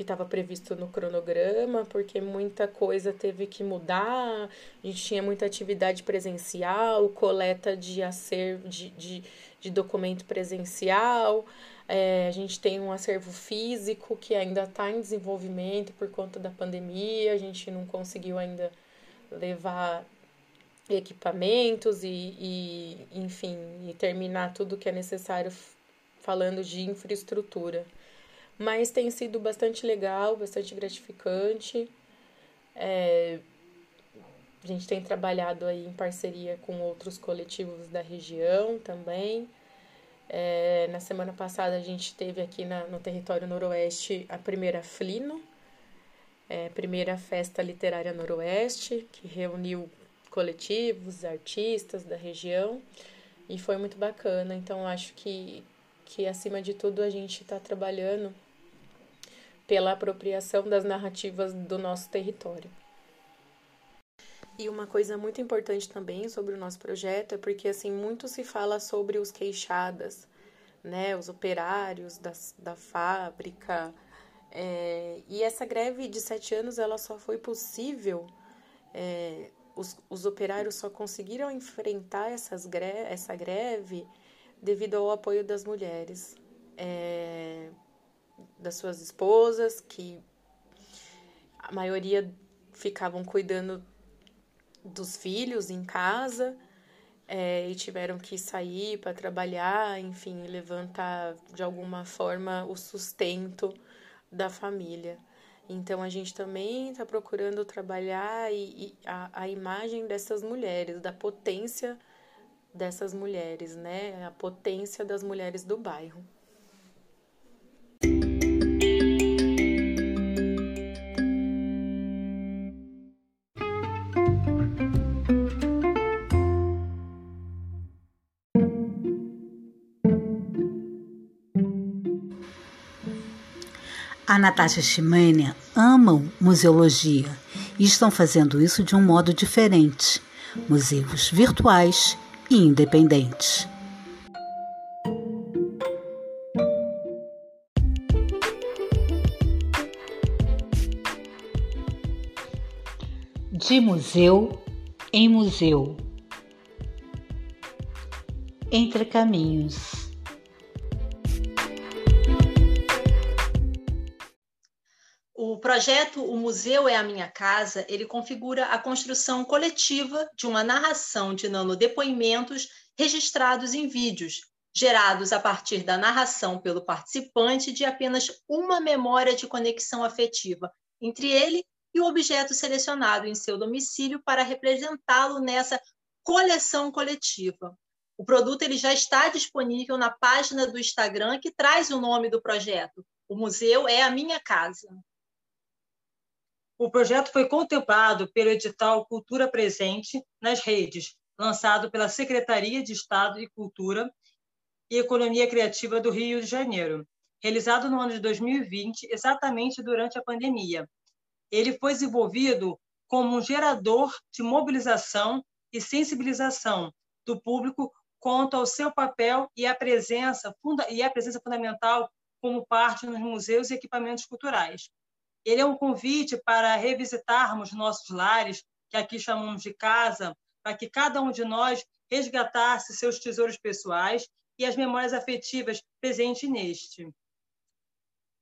que estava previsto no cronograma, porque muita coisa teve que mudar, a gente tinha muita atividade presencial, coleta de acervo, de, de, de documento presencial, é, a gente tem um acervo físico que ainda está em desenvolvimento por conta da pandemia, a gente não conseguiu ainda levar equipamentos e, e enfim, e terminar tudo que é necessário falando de infraestrutura mas tem sido bastante legal, bastante gratificante. É, a gente tem trabalhado aí em parceria com outros coletivos da região também. É, na semana passada a gente teve aqui na, no território noroeste a primeira Flino, é, primeira festa literária noroeste, que reuniu coletivos, artistas da região e foi muito bacana. Então acho que, que acima de tudo a gente está trabalhando pela apropriação das narrativas do nosso território. E uma coisa muito importante também sobre o nosso projeto é porque assim muito se fala sobre os queixadas, né, os operários da, da fábrica. É, e essa greve de sete anos ela só foi possível, é, os, os operários só conseguiram enfrentar essas gre essa greve devido ao apoio das mulheres. É, das suas esposas, que a maioria ficavam cuidando dos filhos em casa é, e tiveram que sair para trabalhar, enfim, levantar de alguma forma o sustento da família. Então a gente também está procurando trabalhar e, e a, a imagem dessas mulheres, da potência dessas mulheres, né? A potência das mulheres do bairro. A Natasha Chimania amam museologia e estão fazendo isso de um modo diferente. Museus virtuais e independentes. De museu em museu. Entre caminhos. Projeto O Museu é a Minha Casa, ele configura a construção coletiva de uma narração de nanodepoimentos registrados em vídeos, gerados a partir da narração pelo participante de apenas uma memória de conexão afetiva entre ele e o objeto selecionado em seu domicílio para representá-lo nessa coleção coletiva. O produto ele já está disponível na página do Instagram que traz o nome do projeto. O museu é a minha casa. O projeto foi contemplado pelo edital Cultura Presente nas Redes, lançado pela Secretaria de Estado de Cultura e Economia Criativa do Rio de Janeiro, realizado no ano de 2020, exatamente durante a pandemia. Ele foi desenvolvido como um gerador de mobilização e sensibilização do público quanto ao seu papel e a presença, e a presença fundamental como parte nos museus e equipamentos culturais. Ele é um convite para revisitarmos nossos lares, que aqui chamamos de casa, para que cada um de nós resgatasse seus tesouros pessoais e as memórias afetivas presentes neste.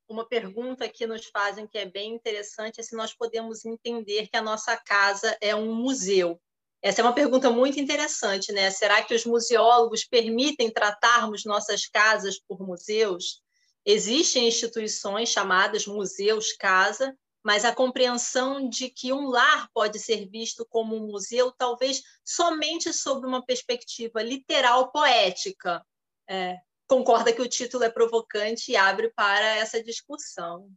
Uma pergunta que nos fazem que é bem interessante é se nós podemos entender que a nossa casa é um museu. Essa é uma pergunta muito interessante, né? Será que os museólogos permitem tratarmos nossas casas por museus? Existem instituições chamadas museus casa, mas a compreensão de que um lar pode ser visto como um museu, talvez somente sob uma perspectiva literal poética. É, concorda que o título é provocante e abre para essa discussão.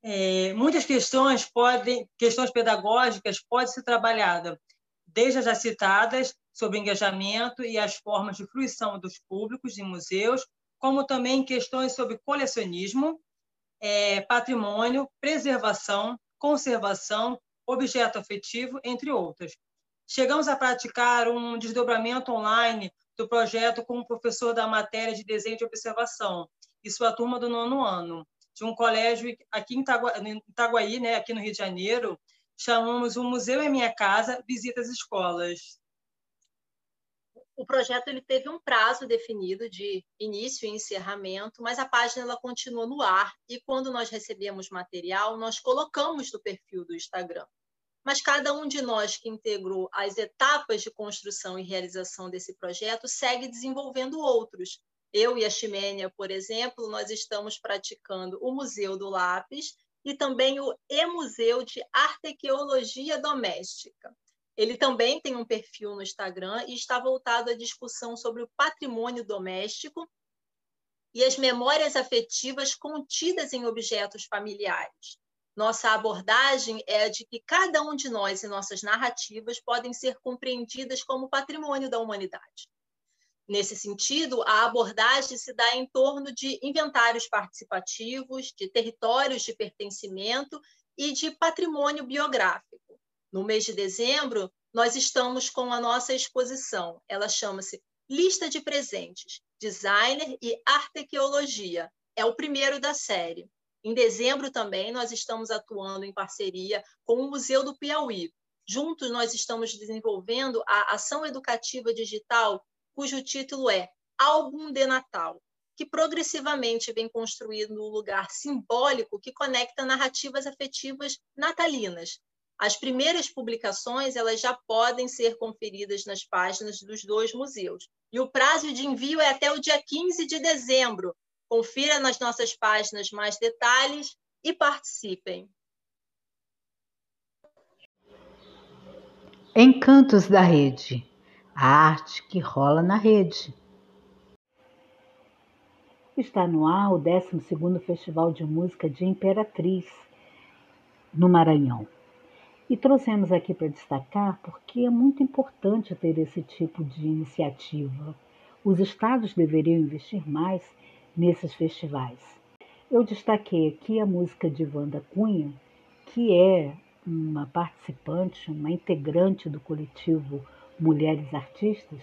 É, muitas questões podem, questões pedagógicas podem ser trabalhadas, desde as já citadas sobre engajamento e as formas de fruição dos públicos de museus, como também questões sobre colecionismo, é, patrimônio, preservação, conservação, objeto afetivo, entre outras. Chegamos a praticar um desdobramento online do projeto com o professor da matéria de desenho de observação e sua turma do nono ano, de um colégio aqui em Itaguaí, né, aqui no Rio de Janeiro, chamamos o Museu é Minha Casa, Visita às Escolas o projeto ele teve um prazo definido de início e encerramento, mas a página ela continua no ar e quando nós recebemos material, nós colocamos no perfil do Instagram. Mas cada um de nós que integrou as etapas de construção e realização desse projeto segue desenvolvendo outros. Eu e a Ximênia, por exemplo, nós estamos praticando o Museu do Lápis e também o E-Museu de Arqueologia Doméstica. Ele também tem um perfil no Instagram e está voltado à discussão sobre o patrimônio doméstico e as memórias afetivas contidas em objetos familiares. Nossa abordagem é a de que cada um de nós e nossas narrativas podem ser compreendidas como patrimônio da humanidade. Nesse sentido, a abordagem se dá em torno de inventários participativos, de territórios de pertencimento e de patrimônio biográfico. No mês de dezembro, nós estamos com a nossa exposição. Ela chama-se Lista de Presentes, Designer e Arqueologia. É o primeiro da série. Em dezembro também nós estamos atuando em parceria com o Museu do Piauí. Juntos nós estamos desenvolvendo a ação educativa digital, cujo título é Álbum de Natal, que progressivamente vem construindo um lugar simbólico que conecta narrativas afetivas natalinas. As primeiras publicações elas já podem ser conferidas nas páginas dos dois museus. E o prazo de envio é até o dia 15 de dezembro. Confira nas nossas páginas mais detalhes e participem. Encantos da Rede a arte que rola na rede. Está no ar o 12º Festival de Música de Imperatriz, no Maranhão. E trouxemos aqui para destacar porque é muito importante ter esse tipo de iniciativa. Os estados deveriam investir mais nesses festivais. Eu destaquei aqui a música de Wanda Cunha, que é uma participante, uma integrante do coletivo Mulheres Artistas,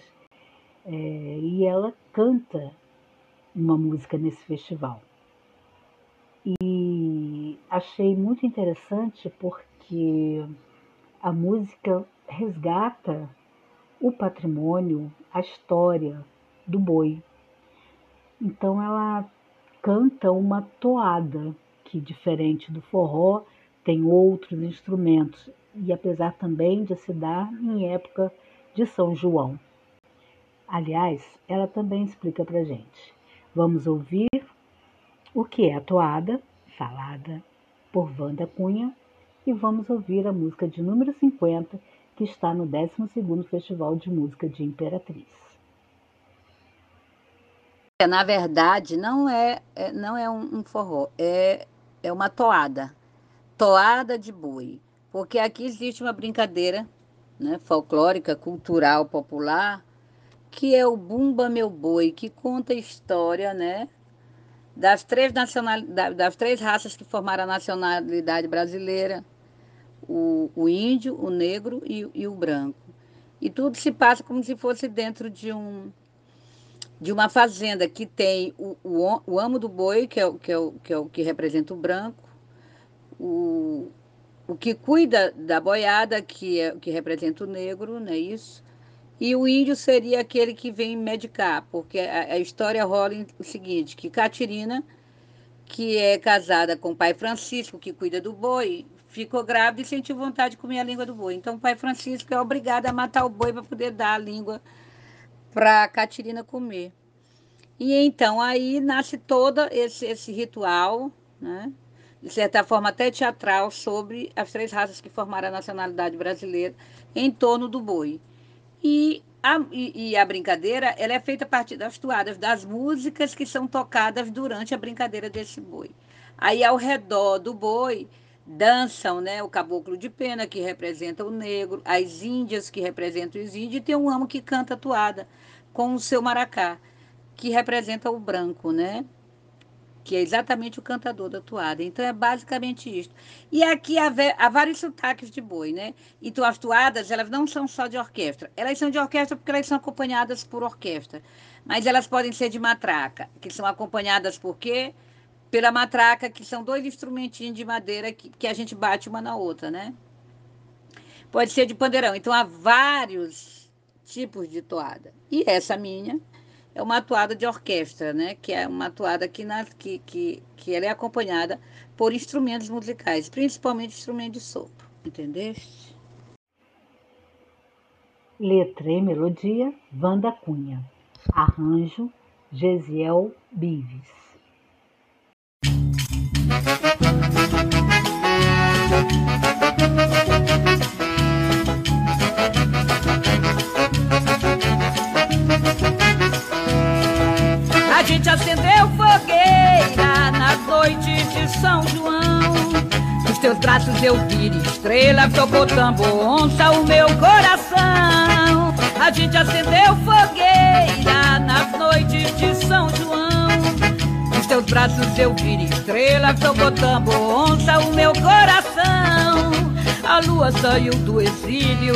é, e ela canta uma música nesse festival. E achei muito interessante porque a música resgata o patrimônio, a história do boi. Então ela canta uma toada que, diferente do forró, tem outros instrumentos e apesar também de se dar em época de São João. Aliás, ela também explica para gente. Vamos ouvir o que é a toada, falada por Wanda Cunha, e vamos ouvir a música de número 50, que está no 12º Festival de Música de Imperatriz. É, na verdade, não é, é não é um, forró, é, é uma toada toada de boi, porque aqui existe uma brincadeira né, folclórica, cultural, popular, que é o Bumba Meu Boi, que conta a história né, das, três nacional, das três raças que formaram a nacionalidade brasileira, o, o índio, o negro e, e o branco. E tudo se passa como se fosse dentro de um de uma fazenda que tem o, o, o amo do boi, que é, que, é o, que é o que representa o branco, o, o que cuida da boiada, que, é, que representa o negro, não é isso? E o índio seria aquele que vem medicar, porque a, a história rola em, o seguinte, que Catirina, que é casada com o pai Francisco, que cuida do boi, ficou grávida e sentiu vontade de comer a língua do boi. Então o pai Francisco é obrigado a matar o boi para poder dar a língua para Catirina comer. E então aí nasce todo esse, esse ritual, né? de certa forma até teatral, sobre as três raças que formaram a nacionalidade brasileira em torno do boi. E a, e, e a brincadeira ela é feita a partir das toadas, das músicas que são tocadas durante a brincadeira desse boi. Aí, ao redor do boi, dançam né, o caboclo de pena, que representa o negro, as índias, que representam os índios, e tem um amo que canta toada com o seu maracá, que representa o branco, né? que é exatamente o cantador da toada. Então é basicamente isto. E aqui há, há, vários sotaques de boi, né? Então as toadas, elas não são só de orquestra. Elas são de orquestra porque elas são acompanhadas por orquestra. Mas elas podem ser de matraca, que são acompanhadas por quê? Pela matraca, que são dois instrumentinhos de madeira que, que a gente bate uma na outra, né? Pode ser de pandeirão. Então há vários tipos de toada. E essa minha é uma atuada de orquestra, né? Que é uma atuada que, na, que, que, que ela é acompanhada por instrumentos musicais, principalmente instrumentos de sopro, entendeste? Letra e melodia, Vanda Cunha. Arranjo, Gesiel Bives. Gente acendeu fogueira nas noites de São João. Nos teus braços eu vi estrela, tocou tambor, onça o meu coração. A gente acendeu fogueira nas noites de São João. Nos teus braços eu vi estrela, tocou tambor, onça o meu coração. A lua saiu do exílio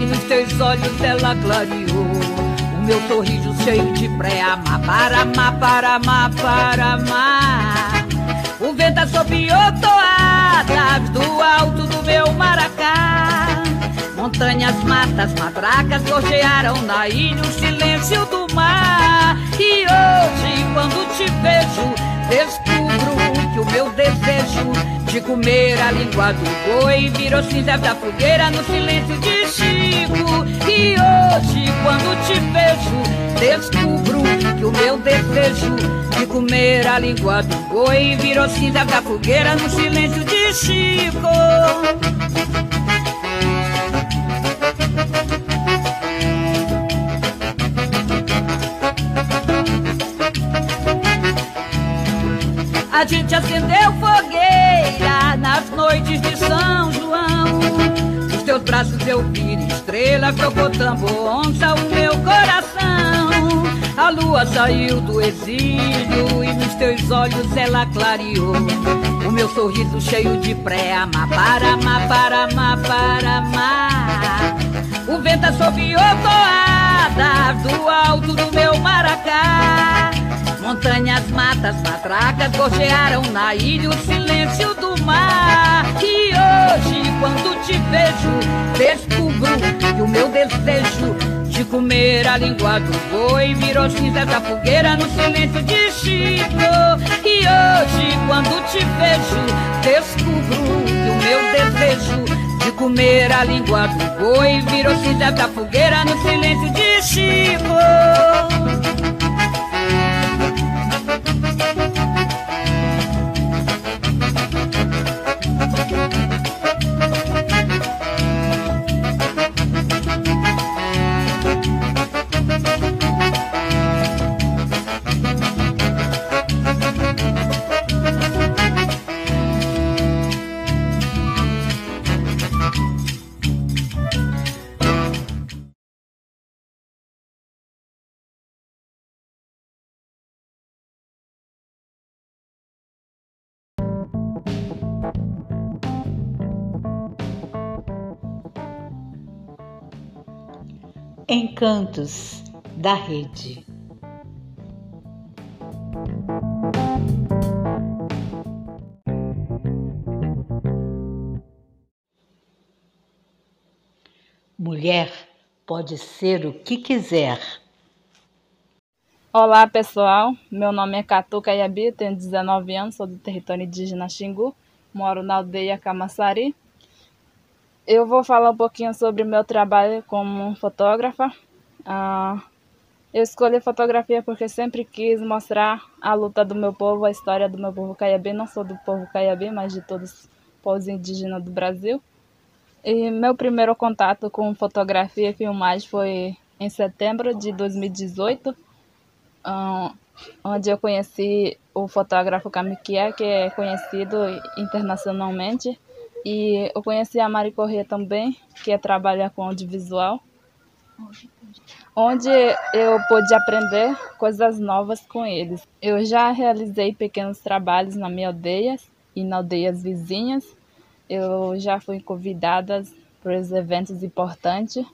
e nos teus olhos ela clareou meu sorriso cheio de pré-amar, para amar, para amar, para amar. O vento assobiou toadas do alto do meu maracá. Montanhas, matas, matracas gorjearam na ilha o silêncio do mar. E hoje, quando te vejo, descubro que o meu desejo de comer a língua do boi virou cinza da fogueira no silêncio de Chico. E hoje, quando te vejo, descubro que o meu desejo de comer a língua do boi virou cinza da fogueira no silêncio de Chico. A gente acendeu fogueira nas noites de São João. Nos teus braços eu vi estrela, trocou onça o meu coração. A lua saiu do exílio e nos teus olhos ela clareou. O meu sorriso cheio de pré-amar, para amar, para amar, para amar. O vento assobiou toadas do alto do meu maracá. Montanhas, matas, matracas gorjearam na ilha o silêncio do mar. E hoje, quando te vejo, descubro que o meu desejo de comer a língua do boi virou cinza da fogueira no silêncio de Chico. E hoje, quando te vejo, descubro que o meu desejo de comer a língua do boi virou cinza da fogueira no silêncio de Chico. Encantos da Rede. Mulher pode ser o que quiser. Olá pessoal, meu nome é Catu Caiabi, tenho 19 anos, sou do território indígena Xingu, moro na aldeia Camaçari, eu vou falar um pouquinho sobre meu trabalho como fotógrafa. Uh, eu escolhi fotografia porque sempre quis mostrar a luta do meu povo, a história do meu povo caiabi, não só do povo caiabi, mas de todos os povos indígenas do Brasil. E meu primeiro contato com fotografia e filmagem foi em setembro de 2018, uh, onde eu conheci o fotógrafo Kamikia, que é conhecido internacionalmente. E eu conheci a Mari Corrêa também, que trabalha com audiovisual, onde eu pude aprender coisas novas com eles. Eu já realizei pequenos trabalhos na minha aldeia e na aldeias vizinhas. Eu já fui convidada para os eventos importantes,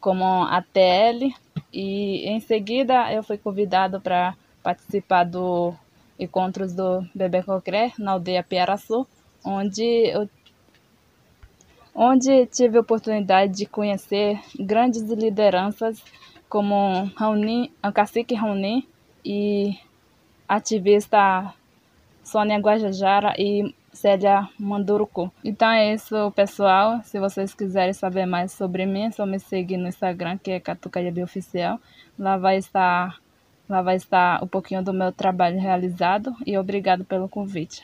como a TL, e em seguida eu fui convidada para participar do encontros do Bebê Cocré na aldeia Piaraçu, onde eu onde tive a oportunidade de conhecer grandes lideranças como Raoni, a cacique Raoni e ativista Sônia Guajajara e Célia Manduruku. Então é isso, pessoal. Se vocês quiserem saber mais sobre mim, é só me seguir no Instagram, que é Catucaiabi Oficial. Lá vai estar lá vai estar um pouquinho do meu trabalho realizado e obrigado pelo convite.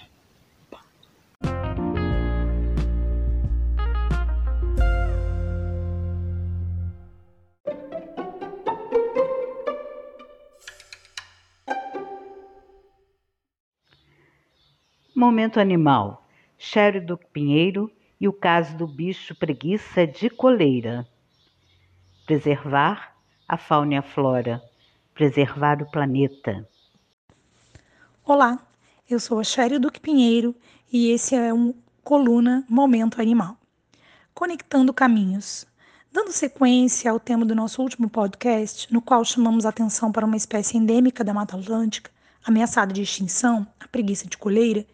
Momento Animal, Chério do Pinheiro e o caso do bicho preguiça de coleira. Preservar a fauna e a flora, preservar o planeta. Olá, eu sou a Chério Duque Pinheiro e esse é um coluna Momento Animal. Conectando caminhos. Dando sequência ao tema do nosso último podcast, no qual chamamos atenção para uma espécie endêmica da Mata Atlântica, ameaçada de extinção, a preguiça de coleira,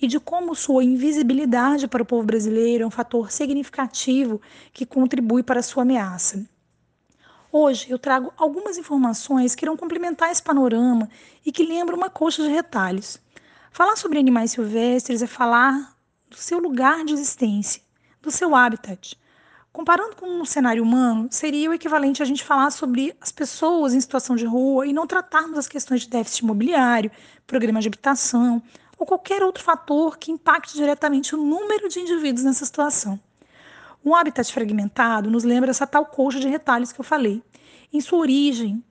e de como sua invisibilidade para o povo brasileiro é um fator significativo que contribui para sua ameaça. Hoje eu trago algumas informações que irão complementar esse panorama e que lembram uma coxa de retalhos. Falar sobre animais silvestres é falar do seu lugar de existência, do seu habitat. Comparando com um cenário humano, seria o equivalente a gente falar sobre as pessoas em situação de rua e não tratarmos as questões de déficit imobiliário, programa de habitação ou qualquer outro fator que impacte diretamente o número de indivíduos nessa situação. Um habitat fragmentado nos lembra essa tal colcha de retalhos que eu falei. Em sua origem,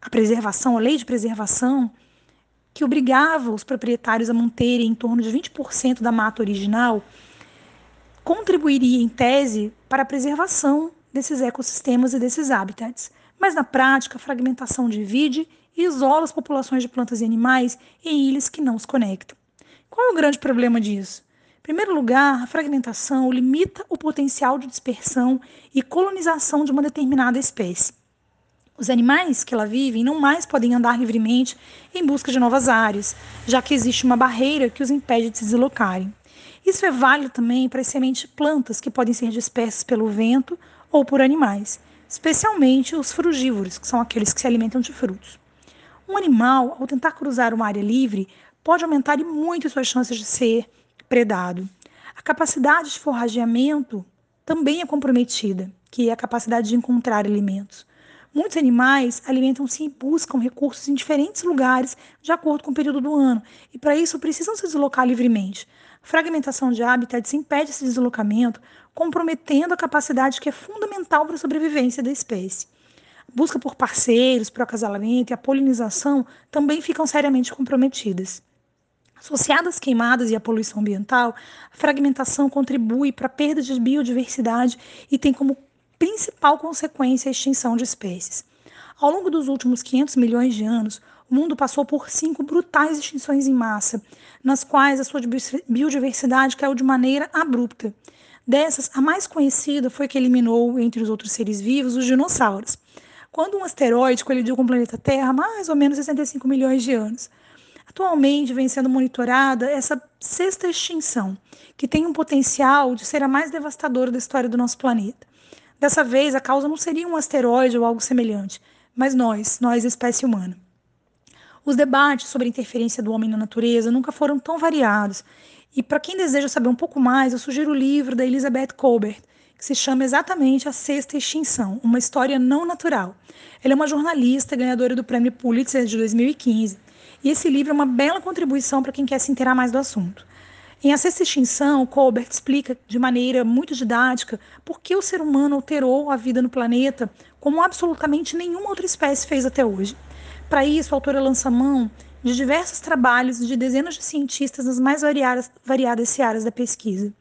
a preservação, a lei de preservação, que obrigava os proprietários a manterem em torno de 20% da mata original, contribuiria, em tese, para a preservação desses ecossistemas e desses habitats. Mas, na prática, a fragmentação divide isola as populações de plantas e animais em ilhas que não se conectam. Qual é o grande problema disso? primeiro lugar, a fragmentação limita o potencial de dispersão e colonização de uma determinada espécie. Os animais que lá vivem não mais podem andar livremente em busca de novas áreas, já que existe uma barreira que os impede de se deslocarem. Isso é válido também para as sementes de plantas que podem ser dispersas pelo vento ou por animais, especialmente os frugívoros, que são aqueles que se alimentam de frutos. Um animal, ao tentar cruzar uma área livre, pode aumentar muito suas chances de ser predado. A capacidade de forrageamento também é comprometida, que é a capacidade de encontrar alimentos. Muitos animais alimentam-se e buscam recursos em diferentes lugares de acordo com o período do ano, e para isso precisam se deslocar livremente. A fragmentação de habitats impede esse deslocamento, comprometendo a capacidade que é fundamental para a sobrevivência da espécie. A busca por parceiros, o acasalamento e a polinização também ficam seriamente comprometidas. Associadas às queimadas e à poluição ambiental, a fragmentação contribui para a perda de biodiversidade e tem como principal consequência a extinção de espécies. Ao longo dos últimos 500 milhões de anos, o mundo passou por cinco brutais extinções em massa, nas quais a sua biodiversidade caiu de maneira abrupta. Dessas, a mais conhecida foi que eliminou, entre os outros seres vivos, os dinossauros, quando um asteroide colidiu com o planeta Terra mais ou menos 65 milhões de anos. Atualmente vem sendo monitorada essa sexta extinção, que tem um potencial de ser a mais devastadora da história do nosso planeta. Dessa vez, a causa não seria um asteroide ou algo semelhante, mas nós, nós, espécie humana. Os debates sobre a interferência do homem na natureza nunca foram tão variados. E para quem deseja saber um pouco mais, eu sugiro o livro da Elizabeth Colbert, se chama exatamente A Sexta Extinção, uma história não natural. Ela é uma jornalista ganhadora do Prêmio Pulitzer de 2015 e esse livro é uma bela contribuição para quem quer se inteirar mais do assunto. Em A Sexta Extinção, Colbert explica de maneira muito didática por que o ser humano alterou a vida no planeta como absolutamente nenhuma outra espécie fez até hoje. Para isso, a autora lança mão de diversos trabalhos de dezenas de cientistas nas mais variadas, variadas searas da pesquisa,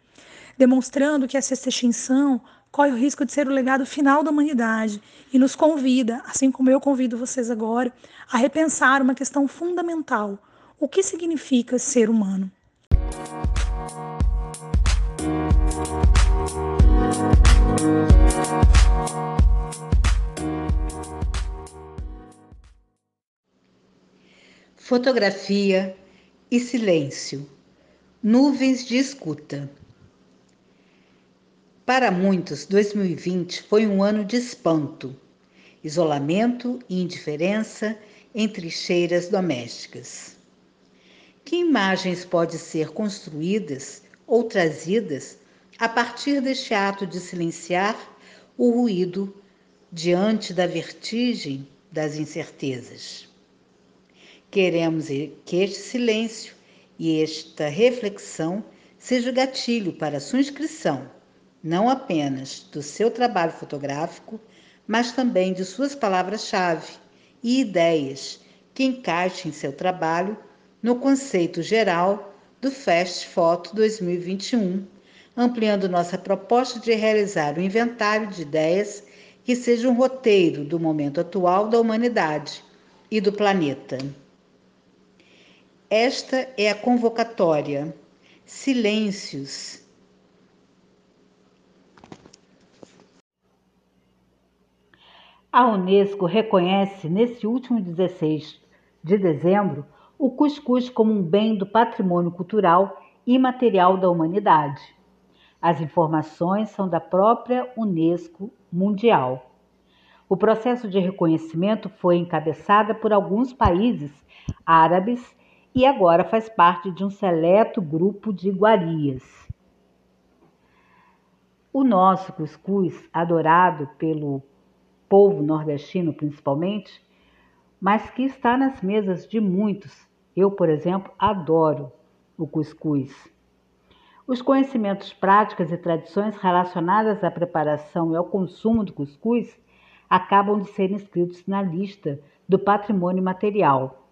demonstrando que a sexta extinção corre o risco de ser o legado final da humanidade e nos convida, assim como eu convido vocês agora, a repensar uma questão fundamental: o que significa ser humano? Fotografia e silêncio. Nuvens de escuta. Para muitos, 2020 foi um ano de espanto, isolamento e indiferença entre cheiras domésticas. Que imagens podem ser construídas ou trazidas a partir deste ato de silenciar o ruído diante da vertigem das incertezas? Queremos que este silêncio e esta reflexão seja gatilho para sua inscrição não apenas do seu trabalho fotográfico, mas também de suas palavras-chave e ideias que encaixem seu trabalho no conceito geral do Fast Foto 2021, ampliando nossa proposta de realizar um inventário de ideias que seja um roteiro do momento atual da humanidade e do planeta. Esta é a convocatória Silêncios A Unesco reconhece, nesse último 16 de dezembro, o cuscuz como um bem do patrimônio cultural e material da humanidade. As informações são da própria Unesco Mundial. O processo de reconhecimento foi encabeçado por alguns países árabes e agora faz parte de um seleto grupo de iguarias. O nosso cuscuz, adorado pelo povo nordestino principalmente, mas que está nas mesas de muitos. Eu, por exemplo, adoro o cuscuz. Os conhecimentos práticos e tradições relacionadas à preparação e ao consumo do cuscuz acabam de ser inscritos na lista do patrimônio material.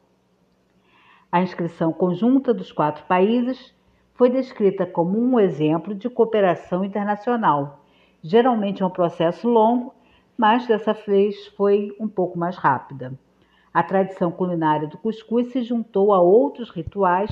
A inscrição conjunta dos quatro países foi descrita como um exemplo de cooperação internacional. Geralmente é um processo longo, mas dessa vez foi um pouco mais rápida. A tradição culinária do cuscuz se juntou a outros rituais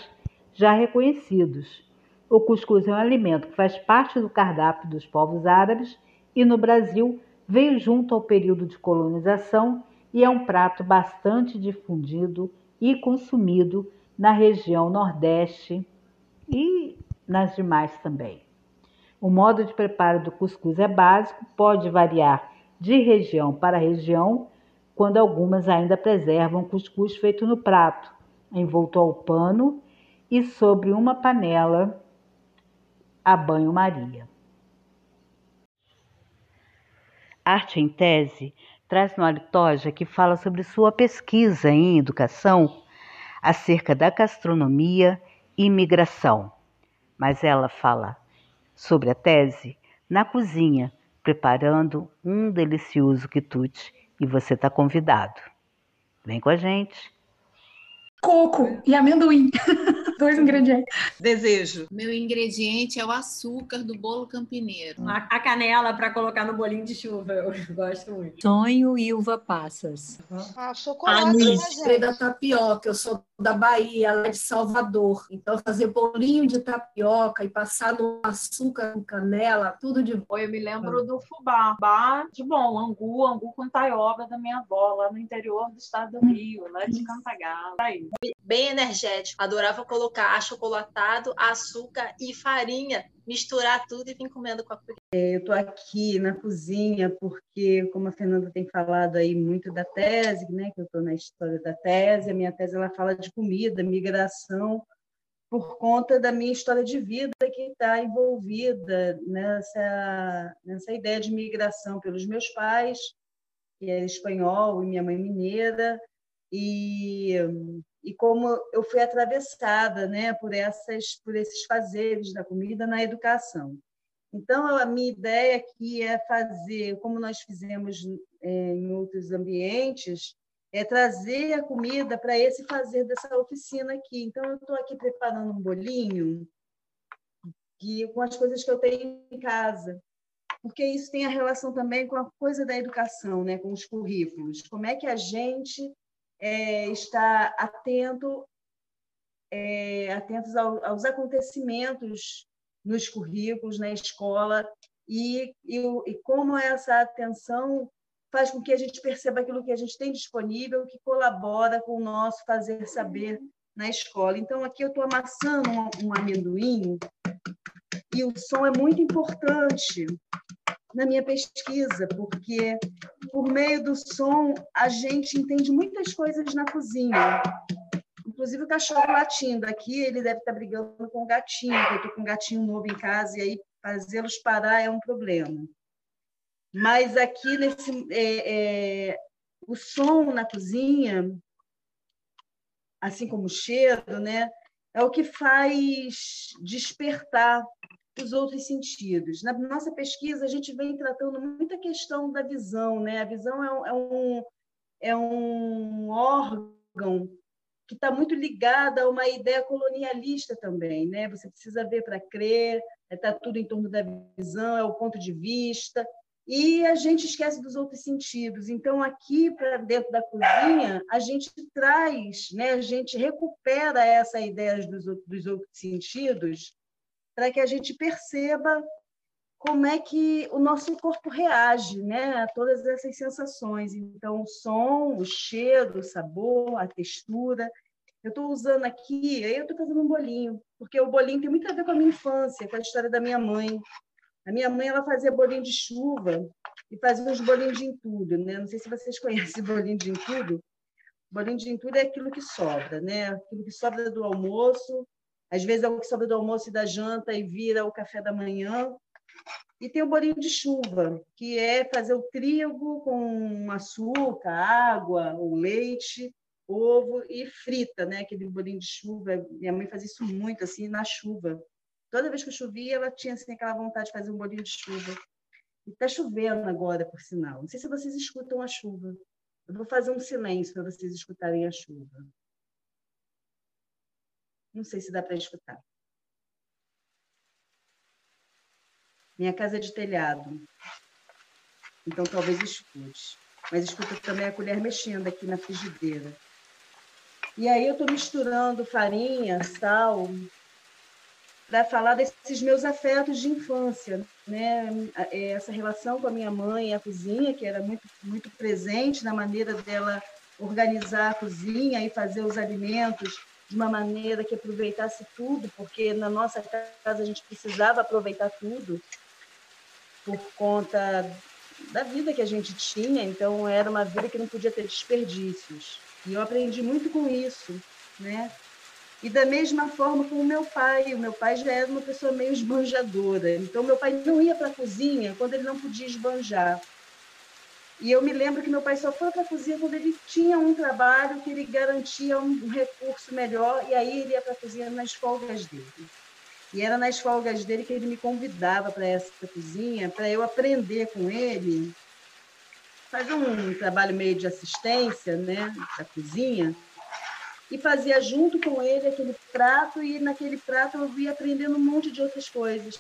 já reconhecidos o cuscuz é um alimento que faz parte do cardápio dos povos árabes e no Brasil veio junto ao período de colonização e é um prato bastante difundido e consumido na região Nordeste e nas demais também. O modo de preparo do cuscuz é básico, pode variar de região para região, quando algumas ainda preservam cuscuz feito no prato, envolto ao pano e sobre uma panela a banho-maria. Arte em Tese traz no Alitoja que fala sobre sua pesquisa em educação acerca da gastronomia e migração. Mas ela fala sobre a tese na cozinha, preparando um delicioso quitute e você está convidado. Vem com a gente. Coco e amendoim. [laughs] Dois ingredientes. Desejo. Meu ingrediente é o açúcar do bolo campineiro. A canela para colocar no bolinho de chuva, eu [laughs] gosto muito. Sonho e uva passas. Ah, chocolate, né, gente? da tapioca, eu sou da Bahia, ela é de Salvador. Então, fazer bolinho de tapioca e passar no açúcar com canela, tudo de bom. Eu me lembro do fubá. Fubá de bom, angu, angu com taioba da minha avó, lá no interior do estado do Rio, lá de Cantagalo. Aí. Bem energético. Adorava colocar achocolatado, açúcar e farinha misturar tudo e vir comendo com a colher. É, eu estou aqui na cozinha porque, como a Fernanda tem falado aí muito da tese, né, que eu estou na história da tese, a minha tese ela fala de comida, migração, por conta da minha história de vida que está envolvida nessa, nessa ideia de migração pelos meus pais, que é espanhol e minha mãe mineira, e e como eu fui atravessada né, por, essas, por esses fazeres da comida na educação. Então, a minha ideia aqui é fazer, como nós fizemos é, em outros ambientes, é trazer a comida para esse fazer dessa oficina aqui. Então, eu estou aqui preparando um bolinho que, com as coisas que eu tenho em casa, porque isso tem a relação também com a coisa da educação, né, com os currículos. Como é que a gente é, estar atento, é, atentos ao, aos acontecimentos nos currículos, na escola, e, e, e como essa atenção faz com que a gente perceba aquilo que a gente tem disponível, que colabora com o nosso fazer saber na escola. Então, aqui eu estou amassando um, um amendoim e o som é muito importante na minha pesquisa, porque por meio do som a gente entende muitas coisas na cozinha. Inclusive o cachorro latindo aqui, ele deve estar brigando com o gatinho, eu estou com um gatinho novo em casa e aí fazê-los parar é um problema. Mas aqui nesse é, é, o som na cozinha, assim como o cheiro, né, é o que faz despertar os outros sentidos. Na nossa pesquisa, a gente vem tratando muita questão da visão. Né? A visão é um, é um, é um órgão que está muito ligada a uma ideia colonialista também. Né? Você precisa ver para crer, está tudo em torno da visão, é o ponto de vista. E a gente esquece dos outros sentidos. Então, aqui para dentro da cozinha, a gente traz, né? a gente recupera essa ideia dos, dos outros sentidos para que a gente perceba como é que o nosso corpo reage né, a todas essas sensações. Então, o som, o cheiro, o sabor, a textura. Eu estou usando aqui, aí eu estou fazendo um bolinho, porque o bolinho tem muito a ver com a minha infância, com a história da minha mãe. A minha mãe ela fazia bolinho de chuva e fazia uns bolinhos de entulho, né? Não sei se vocês [laughs] conhecem bolinho de entulho. Bolinho de entulho é aquilo que sobra, né? Aquilo que sobra do almoço, às vezes é o que sobra do almoço e da janta e vira o café da manhã. E tem o bolinho de chuva, que é fazer o trigo com açúcar, água, ou leite, ovo e frita, né? Aquele bolinho de chuva. Minha mãe fazia isso muito assim na chuva. Toda vez que chovia, ela tinha assim aquela vontade de fazer um bolinho de chuva. E está chovendo agora, por sinal. Não sei se vocês escutam a chuva. Eu vou fazer um silêncio para vocês escutarem a chuva. Não sei se dá para escutar. Minha casa é de telhado, então talvez escute. Mas escuta também a colher mexendo aqui na frigideira. E aí eu estou misturando farinha, sal, para falar desses meus afetos de infância, né? É, essa relação com a minha mãe, a cozinha, que era muito muito presente na maneira dela organizar a cozinha e fazer os alimentos de uma maneira que aproveitasse tudo, porque na nossa casa a gente precisava aproveitar tudo por conta da vida que a gente tinha, então era uma vida que não podia ter desperdícios. E eu aprendi muito com isso, né? E da mesma forma com o meu pai. O meu pai já era uma pessoa meio esbanjadora. Então, meu pai não ia para a cozinha quando ele não podia esbanjar. E eu me lembro que meu pai só foi para a cozinha quando ele tinha um trabalho que ele garantia um recurso melhor, e aí ele ia para a cozinha nas folgas dele. E era nas folgas dele que ele me convidava para essa cozinha, para eu aprender com ele, fazer um trabalho meio de assistência né, da cozinha, e fazia junto com ele aquele prato, e naquele prato eu via aprendendo um monte de outras coisas,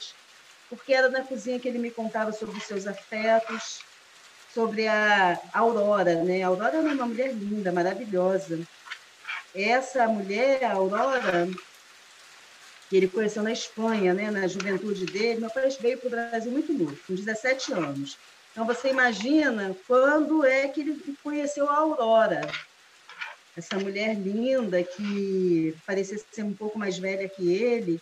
porque era na cozinha que ele me contava sobre os seus afetos, sobre a Aurora. Né? A Aurora é uma mulher linda, maravilhosa. Essa mulher, a Aurora, que ele conheceu na Espanha, né, na juventude dele, meu pai veio para o Brasil muito novo, com 17 anos. Então, você imagina quando é que ele conheceu a Aurora, essa mulher linda que parecia ser um pouco mais velha que ele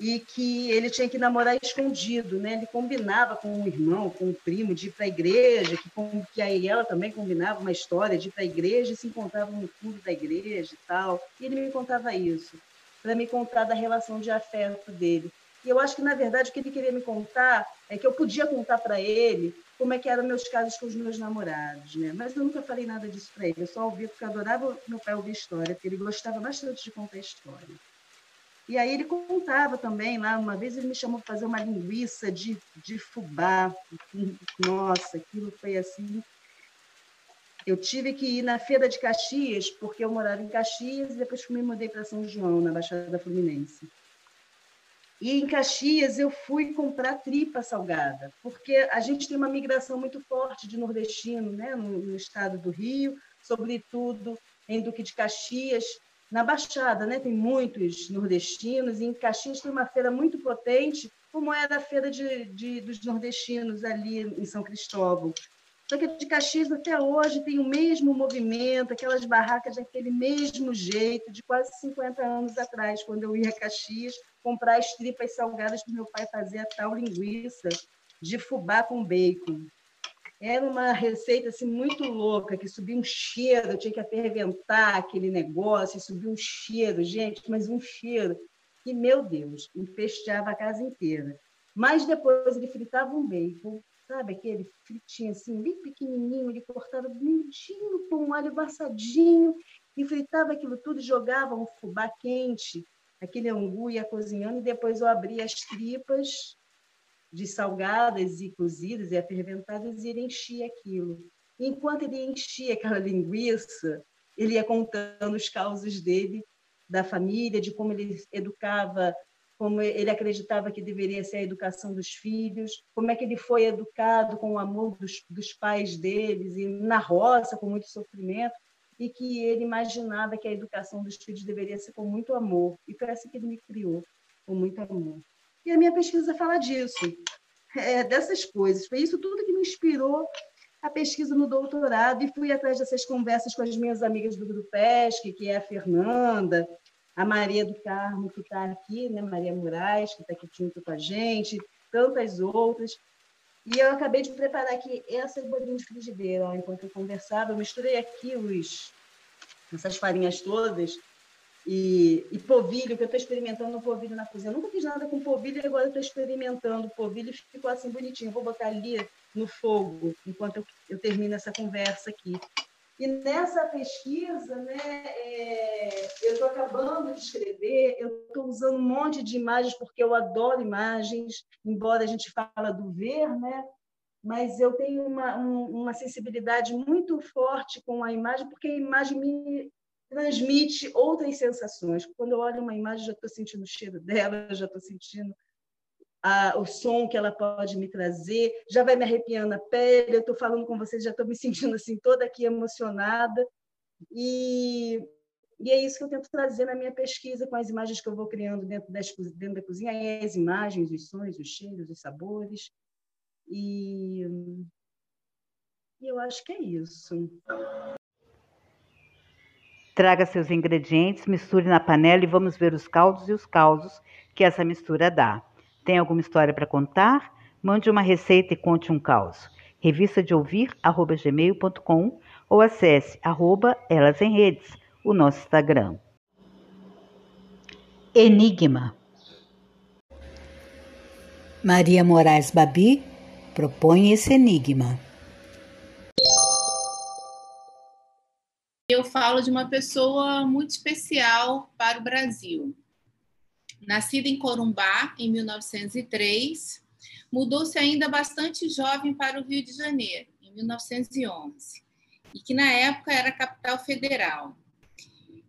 e que ele tinha que namorar escondido, né? Ele combinava com o irmão, com o primo de ir para a igreja, que, que aí ela também combinava uma história de ir para a igreja e se encontravam no fundo da igreja e tal. E ele me contava isso, para me contar da relação de afeto dele. E eu acho que, na verdade, o que ele queria me contar é que eu podia contar para ele como é que eram meus casos com os meus namorados, né? Mas eu nunca falei nada disso para ele. Eu só ouvia porque eu adorava meu pai ouvir história, porque ele gostava bastante de contar história. E aí ele contava também lá, uma vez ele me chamou para fazer uma linguiça de, de fubá. Nossa, aquilo foi assim. Eu tive que ir na feira de Caxias, porque eu morava em Caxias e depois me mudei para São João, na Baixada Fluminense. E em Caxias eu fui comprar tripa salgada, porque a gente tem uma migração muito forte de nordestino né, no, no estado do Rio, sobretudo em Duque de Caxias. Na Baixada né, tem muitos nordestinos, e em Caxias tem uma feira muito potente, como era a feira de, de, dos nordestinos ali em São Cristóvão. Só que de Caxias até hoje tem o mesmo movimento, aquelas barracas daquele mesmo jeito, de quase 50 anos atrás, quando eu ia a Caxias comprar as tripas salgadas que meu pai fazia tal linguiça de fubá com bacon. Era uma receita assim, muito louca, que subia um cheiro, tinha que aferventar aquele negócio, subia um cheiro, gente, mas um cheiro que, meu Deus, empesteava a casa inteira. Mas depois ele fritava um bacon, sabe aquele fritinho assim, bem pequenininho, ele cortava miudinho com um alho passadinho e fritava aquilo tudo e jogava um fubá quente, aquele angu ia cozinhando e depois eu abria as tripas de salgadas e cozidas e aferventadas e ele enchia aquilo. Enquanto ele enchia aquela [laughs] linguiça, ele ia contando os causos dele, da família, de como ele educava como ele acreditava que deveria ser a educação dos filhos, como é que ele foi educado com o amor dos, dos pais deles e na roça, com muito sofrimento, e que ele imaginava que a educação dos filhos deveria ser com muito amor. E foi assim que ele me criou, com muito amor. E a minha pesquisa fala disso, é, dessas coisas. Foi isso tudo que me inspirou a pesquisa no doutorado e fui atrás dessas conversas com as minhas amigas do Grupo PESC, que é a Fernanda, a Maria do Carmo, que está aqui, né? Maria Moraes, que está aqui junto com a gente, tantas outras. E eu acabei de preparar aqui essas bolinhas de frigideira. Ó, enquanto eu conversava, eu misturei aqui os, essas farinhas todas e, e polvilho, que eu estou experimentando polvilho na cozinha. Eu nunca fiz nada com polvilho e agora estou experimentando polvilho e ficou assim bonitinho. vou botar ali no fogo enquanto eu, eu termino essa conversa aqui. E nessa pesquisa, né, é, eu estou acabando de escrever, eu estou usando um monte de imagens, porque eu adoro imagens, embora a gente fala do ver, né, mas eu tenho uma, um, uma sensibilidade muito forte com a imagem, porque a imagem me transmite outras sensações. Quando eu olho uma imagem, já estou sentindo o cheiro dela, já estou sentindo a, o som que ela pode me trazer, já vai me arrepiando a pele. Eu estou falando com vocês, já estou me [laughs] sentindo assim toda aqui emocionada. E, e é isso que eu tento trazer na minha pesquisa com as imagens que eu vou criando dentro, das, dentro da cozinha, é as imagens, os sons, os cheiros, os sabores. E, e eu acho que é isso. Traga seus ingredientes, misture na panela e vamos ver os caldos e os causos que essa mistura dá. Tem alguma história para contar? Mande uma receita e conte um caos. Revista de ouvir, arroba gmail.com ou acesse arroba elas em redes, o nosso Instagram. Enigma Maria Moraes Babi propõe esse enigma. Eu falo de uma pessoa muito especial para o Brasil. Nascida em Corumbá em 1903, mudou-se ainda bastante jovem para o Rio de Janeiro, em 1911, e que na época era capital federal.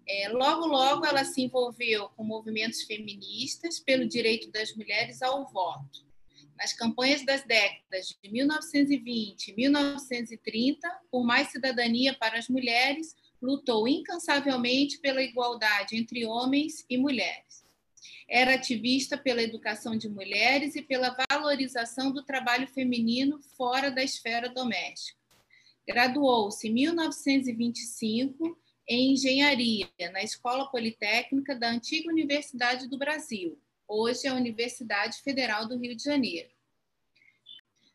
É, logo, logo ela se envolveu com movimentos feministas pelo direito das mulheres ao voto. Nas campanhas das décadas de 1920 e 1930, por mais cidadania para as mulheres, lutou incansavelmente pela igualdade entre homens e mulheres. Era ativista pela educação de mulheres e pela valorização do trabalho feminino fora da esfera doméstica. Graduou-se em 1925 em engenharia na Escola Politécnica da antiga Universidade do Brasil, hoje a Universidade Federal do Rio de Janeiro.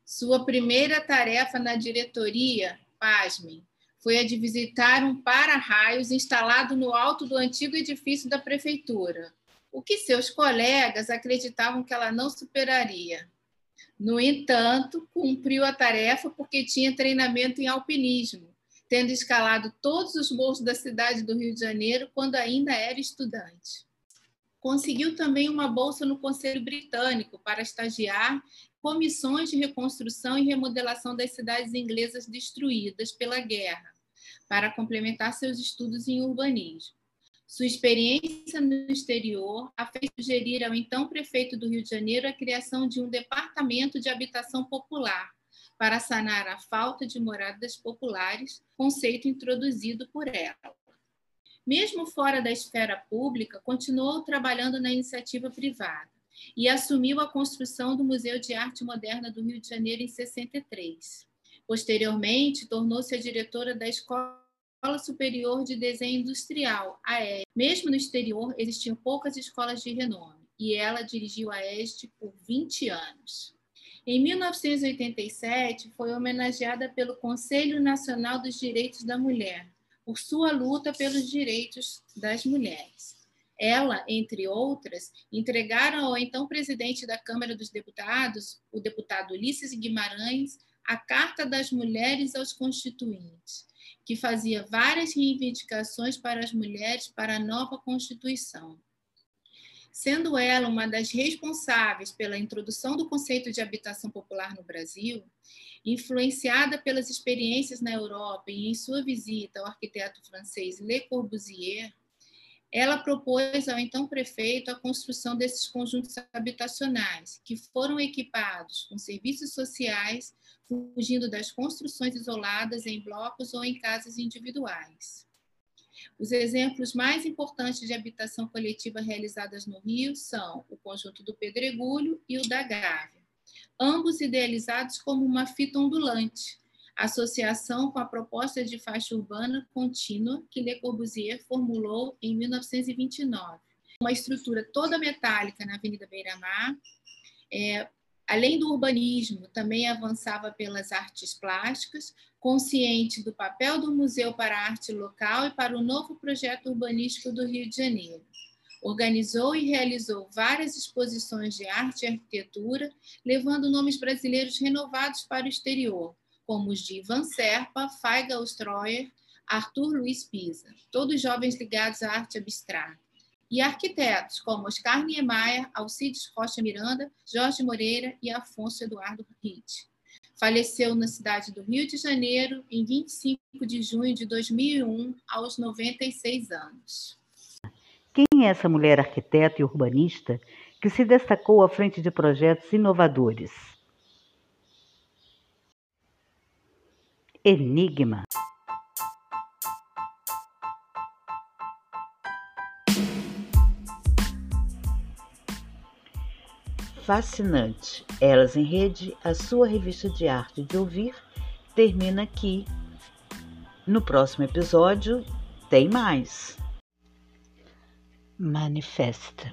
Sua primeira tarefa na diretoria, pasmem, foi a de visitar um para-raios instalado no alto do antigo edifício da prefeitura, o que seus colegas acreditavam que ela não superaria. No entanto, cumpriu a tarefa porque tinha treinamento em alpinismo, tendo escalado todos os morros da cidade do Rio de Janeiro quando ainda era estudante. Conseguiu também uma bolsa no Conselho Britânico para estagiar comissões de reconstrução e remodelação das cidades inglesas destruídas pela guerra, para complementar seus estudos em urbanismo. Sua experiência no exterior a fez sugerir ao então prefeito do Rio de Janeiro a criação de um departamento de habitação popular para sanar a falta de moradas populares, conceito introduzido por ela. Mesmo fora da esfera pública, continuou trabalhando na iniciativa privada e assumiu a construção do Museu de Arte Moderna do Rio de Janeiro em 63. Posteriormente, tornou-se a diretora da Escola Superior de Desenho Industrial, a ESD. Mesmo no exterior, existiam poucas escolas de renome, e ela dirigiu a ESD por 20 anos. Em 1987, foi homenageada pelo Conselho Nacional dos Direitos da Mulher, por sua luta pelos direitos das mulheres. Ela, entre outras, entregaram ao então presidente da Câmara dos Deputados, o deputado Ulisses Guimarães, a Carta das Mulheres aos Constituintes, que fazia várias reivindicações para as mulheres para a nova Constituição. Sendo ela uma das responsáveis pela introdução do conceito de habitação popular no Brasil, influenciada pelas experiências na Europa e em sua visita ao arquiteto francês Le Corbusier, ela propôs ao então prefeito a construção desses conjuntos habitacionais, que foram equipados com serviços sociais, fugindo das construções isoladas em blocos ou em casas individuais. Os exemplos mais importantes de habitação coletiva realizadas no Rio são o conjunto do Pedregulho e o da Gávea, ambos idealizados como uma fita ondulante, associação com a proposta de faixa urbana contínua que Le Corbusier formulou em 1929. Uma estrutura toda metálica na Avenida Beira-Mar, é, Além do urbanismo, também avançava pelas artes plásticas, consciente do papel do museu para a arte local e para o novo projeto urbanístico do Rio de Janeiro. Organizou e realizou várias exposições de arte e arquitetura, levando nomes brasileiros renovados para o exterior, como os de Ivan Serpa, Faiga Ostroyer, Arthur Luiz Pisa, todos jovens ligados à arte abstrata e arquitetos como Oscar Niemeyer, Alcides Rocha Miranda, Jorge Moreira e Afonso Eduardo Ritt. Faleceu na cidade do Rio de Janeiro em 25 de junho de 2001, aos 96 anos. Quem é essa mulher arquiteta e urbanista que se destacou à frente de projetos inovadores? Enigma. fascinante. Elas em Rede, a sua revista de arte de ouvir, termina aqui. No próximo episódio tem mais. Manifesta.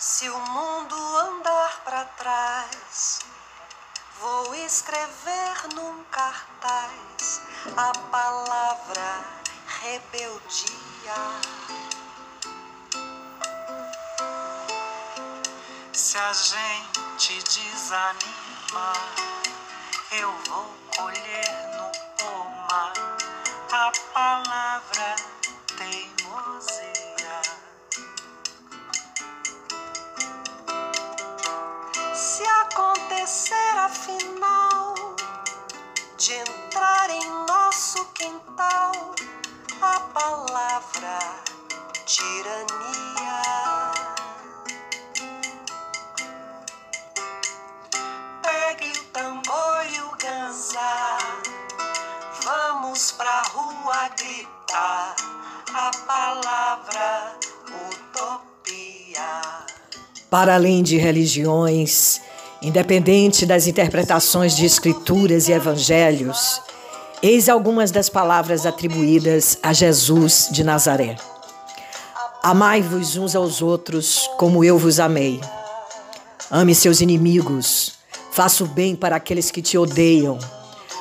Se o mundo andar para trás, vou escrever num cartaz a palavra rebeldia. Se a gente desanimar, eu vou colher no pomar a palavra acontecer afinal de entrar em nosso quintal a palavra tirania. Pegue o tambor e o ganzá, vamos pra rua gritar a palavra utopia. Para além de religiões, Independente das interpretações de escrituras e evangelhos, eis algumas das palavras atribuídas a Jesus de Nazaré. Amai-vos uns aos outros como eu vos amei. Ame seus inimigos, faça o bem para aqueles que te odeiam,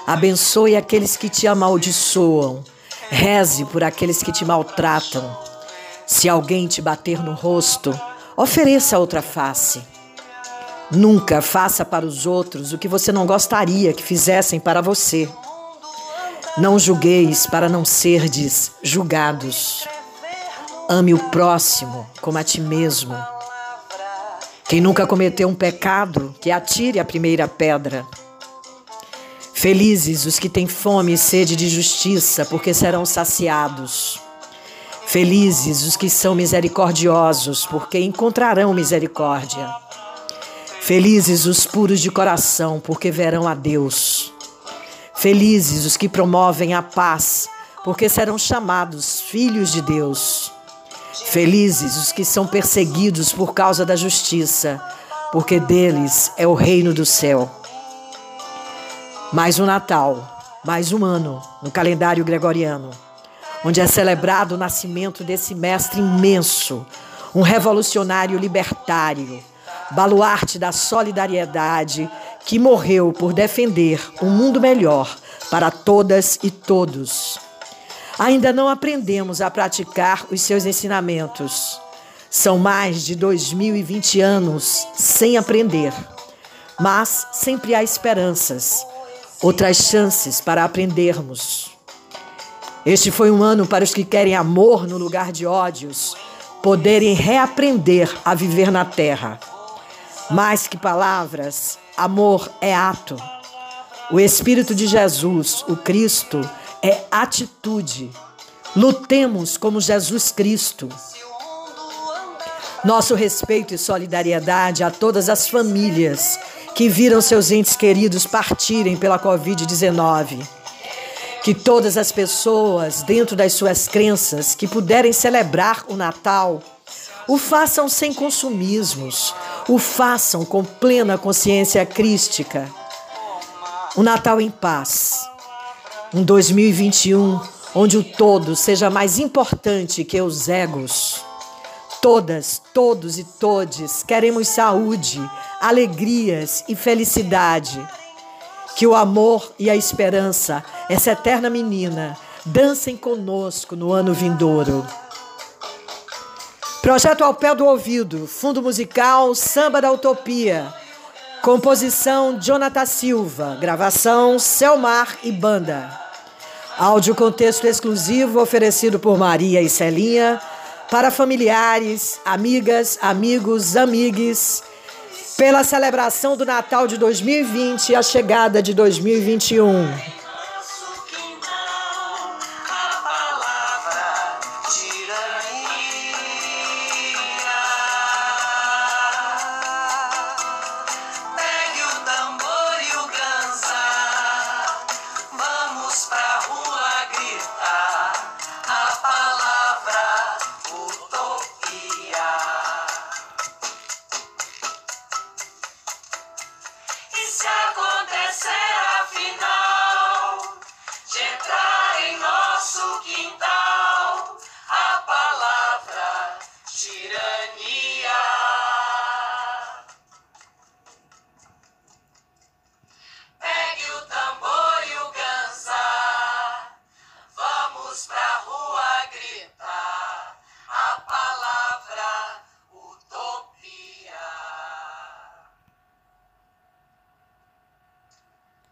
abençoe aqueles que te amaldiçoam, reze por aqueles que te maltratam. Se alguém te bater no rosto, ofereça outra face. Nunca faça para os outros o que você não gostaria que fizessem para você. Não julgueis para não serdes julgados. Ame o próximo como a ti mesmo. Quem nunca cometeu um pecado, que atire a primeira pedra. Felizes os que têm fome e sede de justiça, porque serão saciados. Felizes os que são misericordiosos, porque encontrarão misericórdia. Felizes os puros de coração, porque verão a Deus. Felizes os que promovem a paz, porque serão chamados filhos de Deus. Felizes os que são perseguidos por causa da justiça, porque deles é o reino do céu. Mais um Natal, mais um ano no calendário gregoriano, onde é celebrado o nascimento desse mestre imenso, um revolucionário libertário baluarte da solidariedade, que morreu por defender um mundo melhor para todas e todos. Ainda não aprendemos a praticar os seus ensinamentos. São mais de 2020 anos sem aprender. Mas sempre há esperanças, outras chances para aprendermos. Este foi um ano para os que querem amor no lugar de ódios, poderem reaprender a viver na terra. Mais que palavras, amor é ato. O Espírito de Jesus, o Cristo, é atitude. Lutemos como Jesus Cristo. Nosso respeito e solidariedade a todas as famílias que viram seus entes queridos partirem pela Covid-19. Que todas as pessoas, dentro das suas crenças, que puderem celebrar o Natal, o façam sem consumismos, o façam com plena consciência crística. Um Natal em paz. Um 2021 onde o todo seja mais importante que os egos. Todas, todos e todes queremos saúde, alegrias e felicidade. Que o amor e a esperança, essa eterna menina, dancem conosco no ano vindouro. Projeto ao pé do ouvido, fundo musical Samba da Utopia. Composição Jonathan Silva, gravação Selmar e Banda. Áudio contexto exclusivo oferecido por Maria e Celinha para familiares, amigas, amigos, amigues, pela celebração do Natal de 2020 e a chegada de 2021.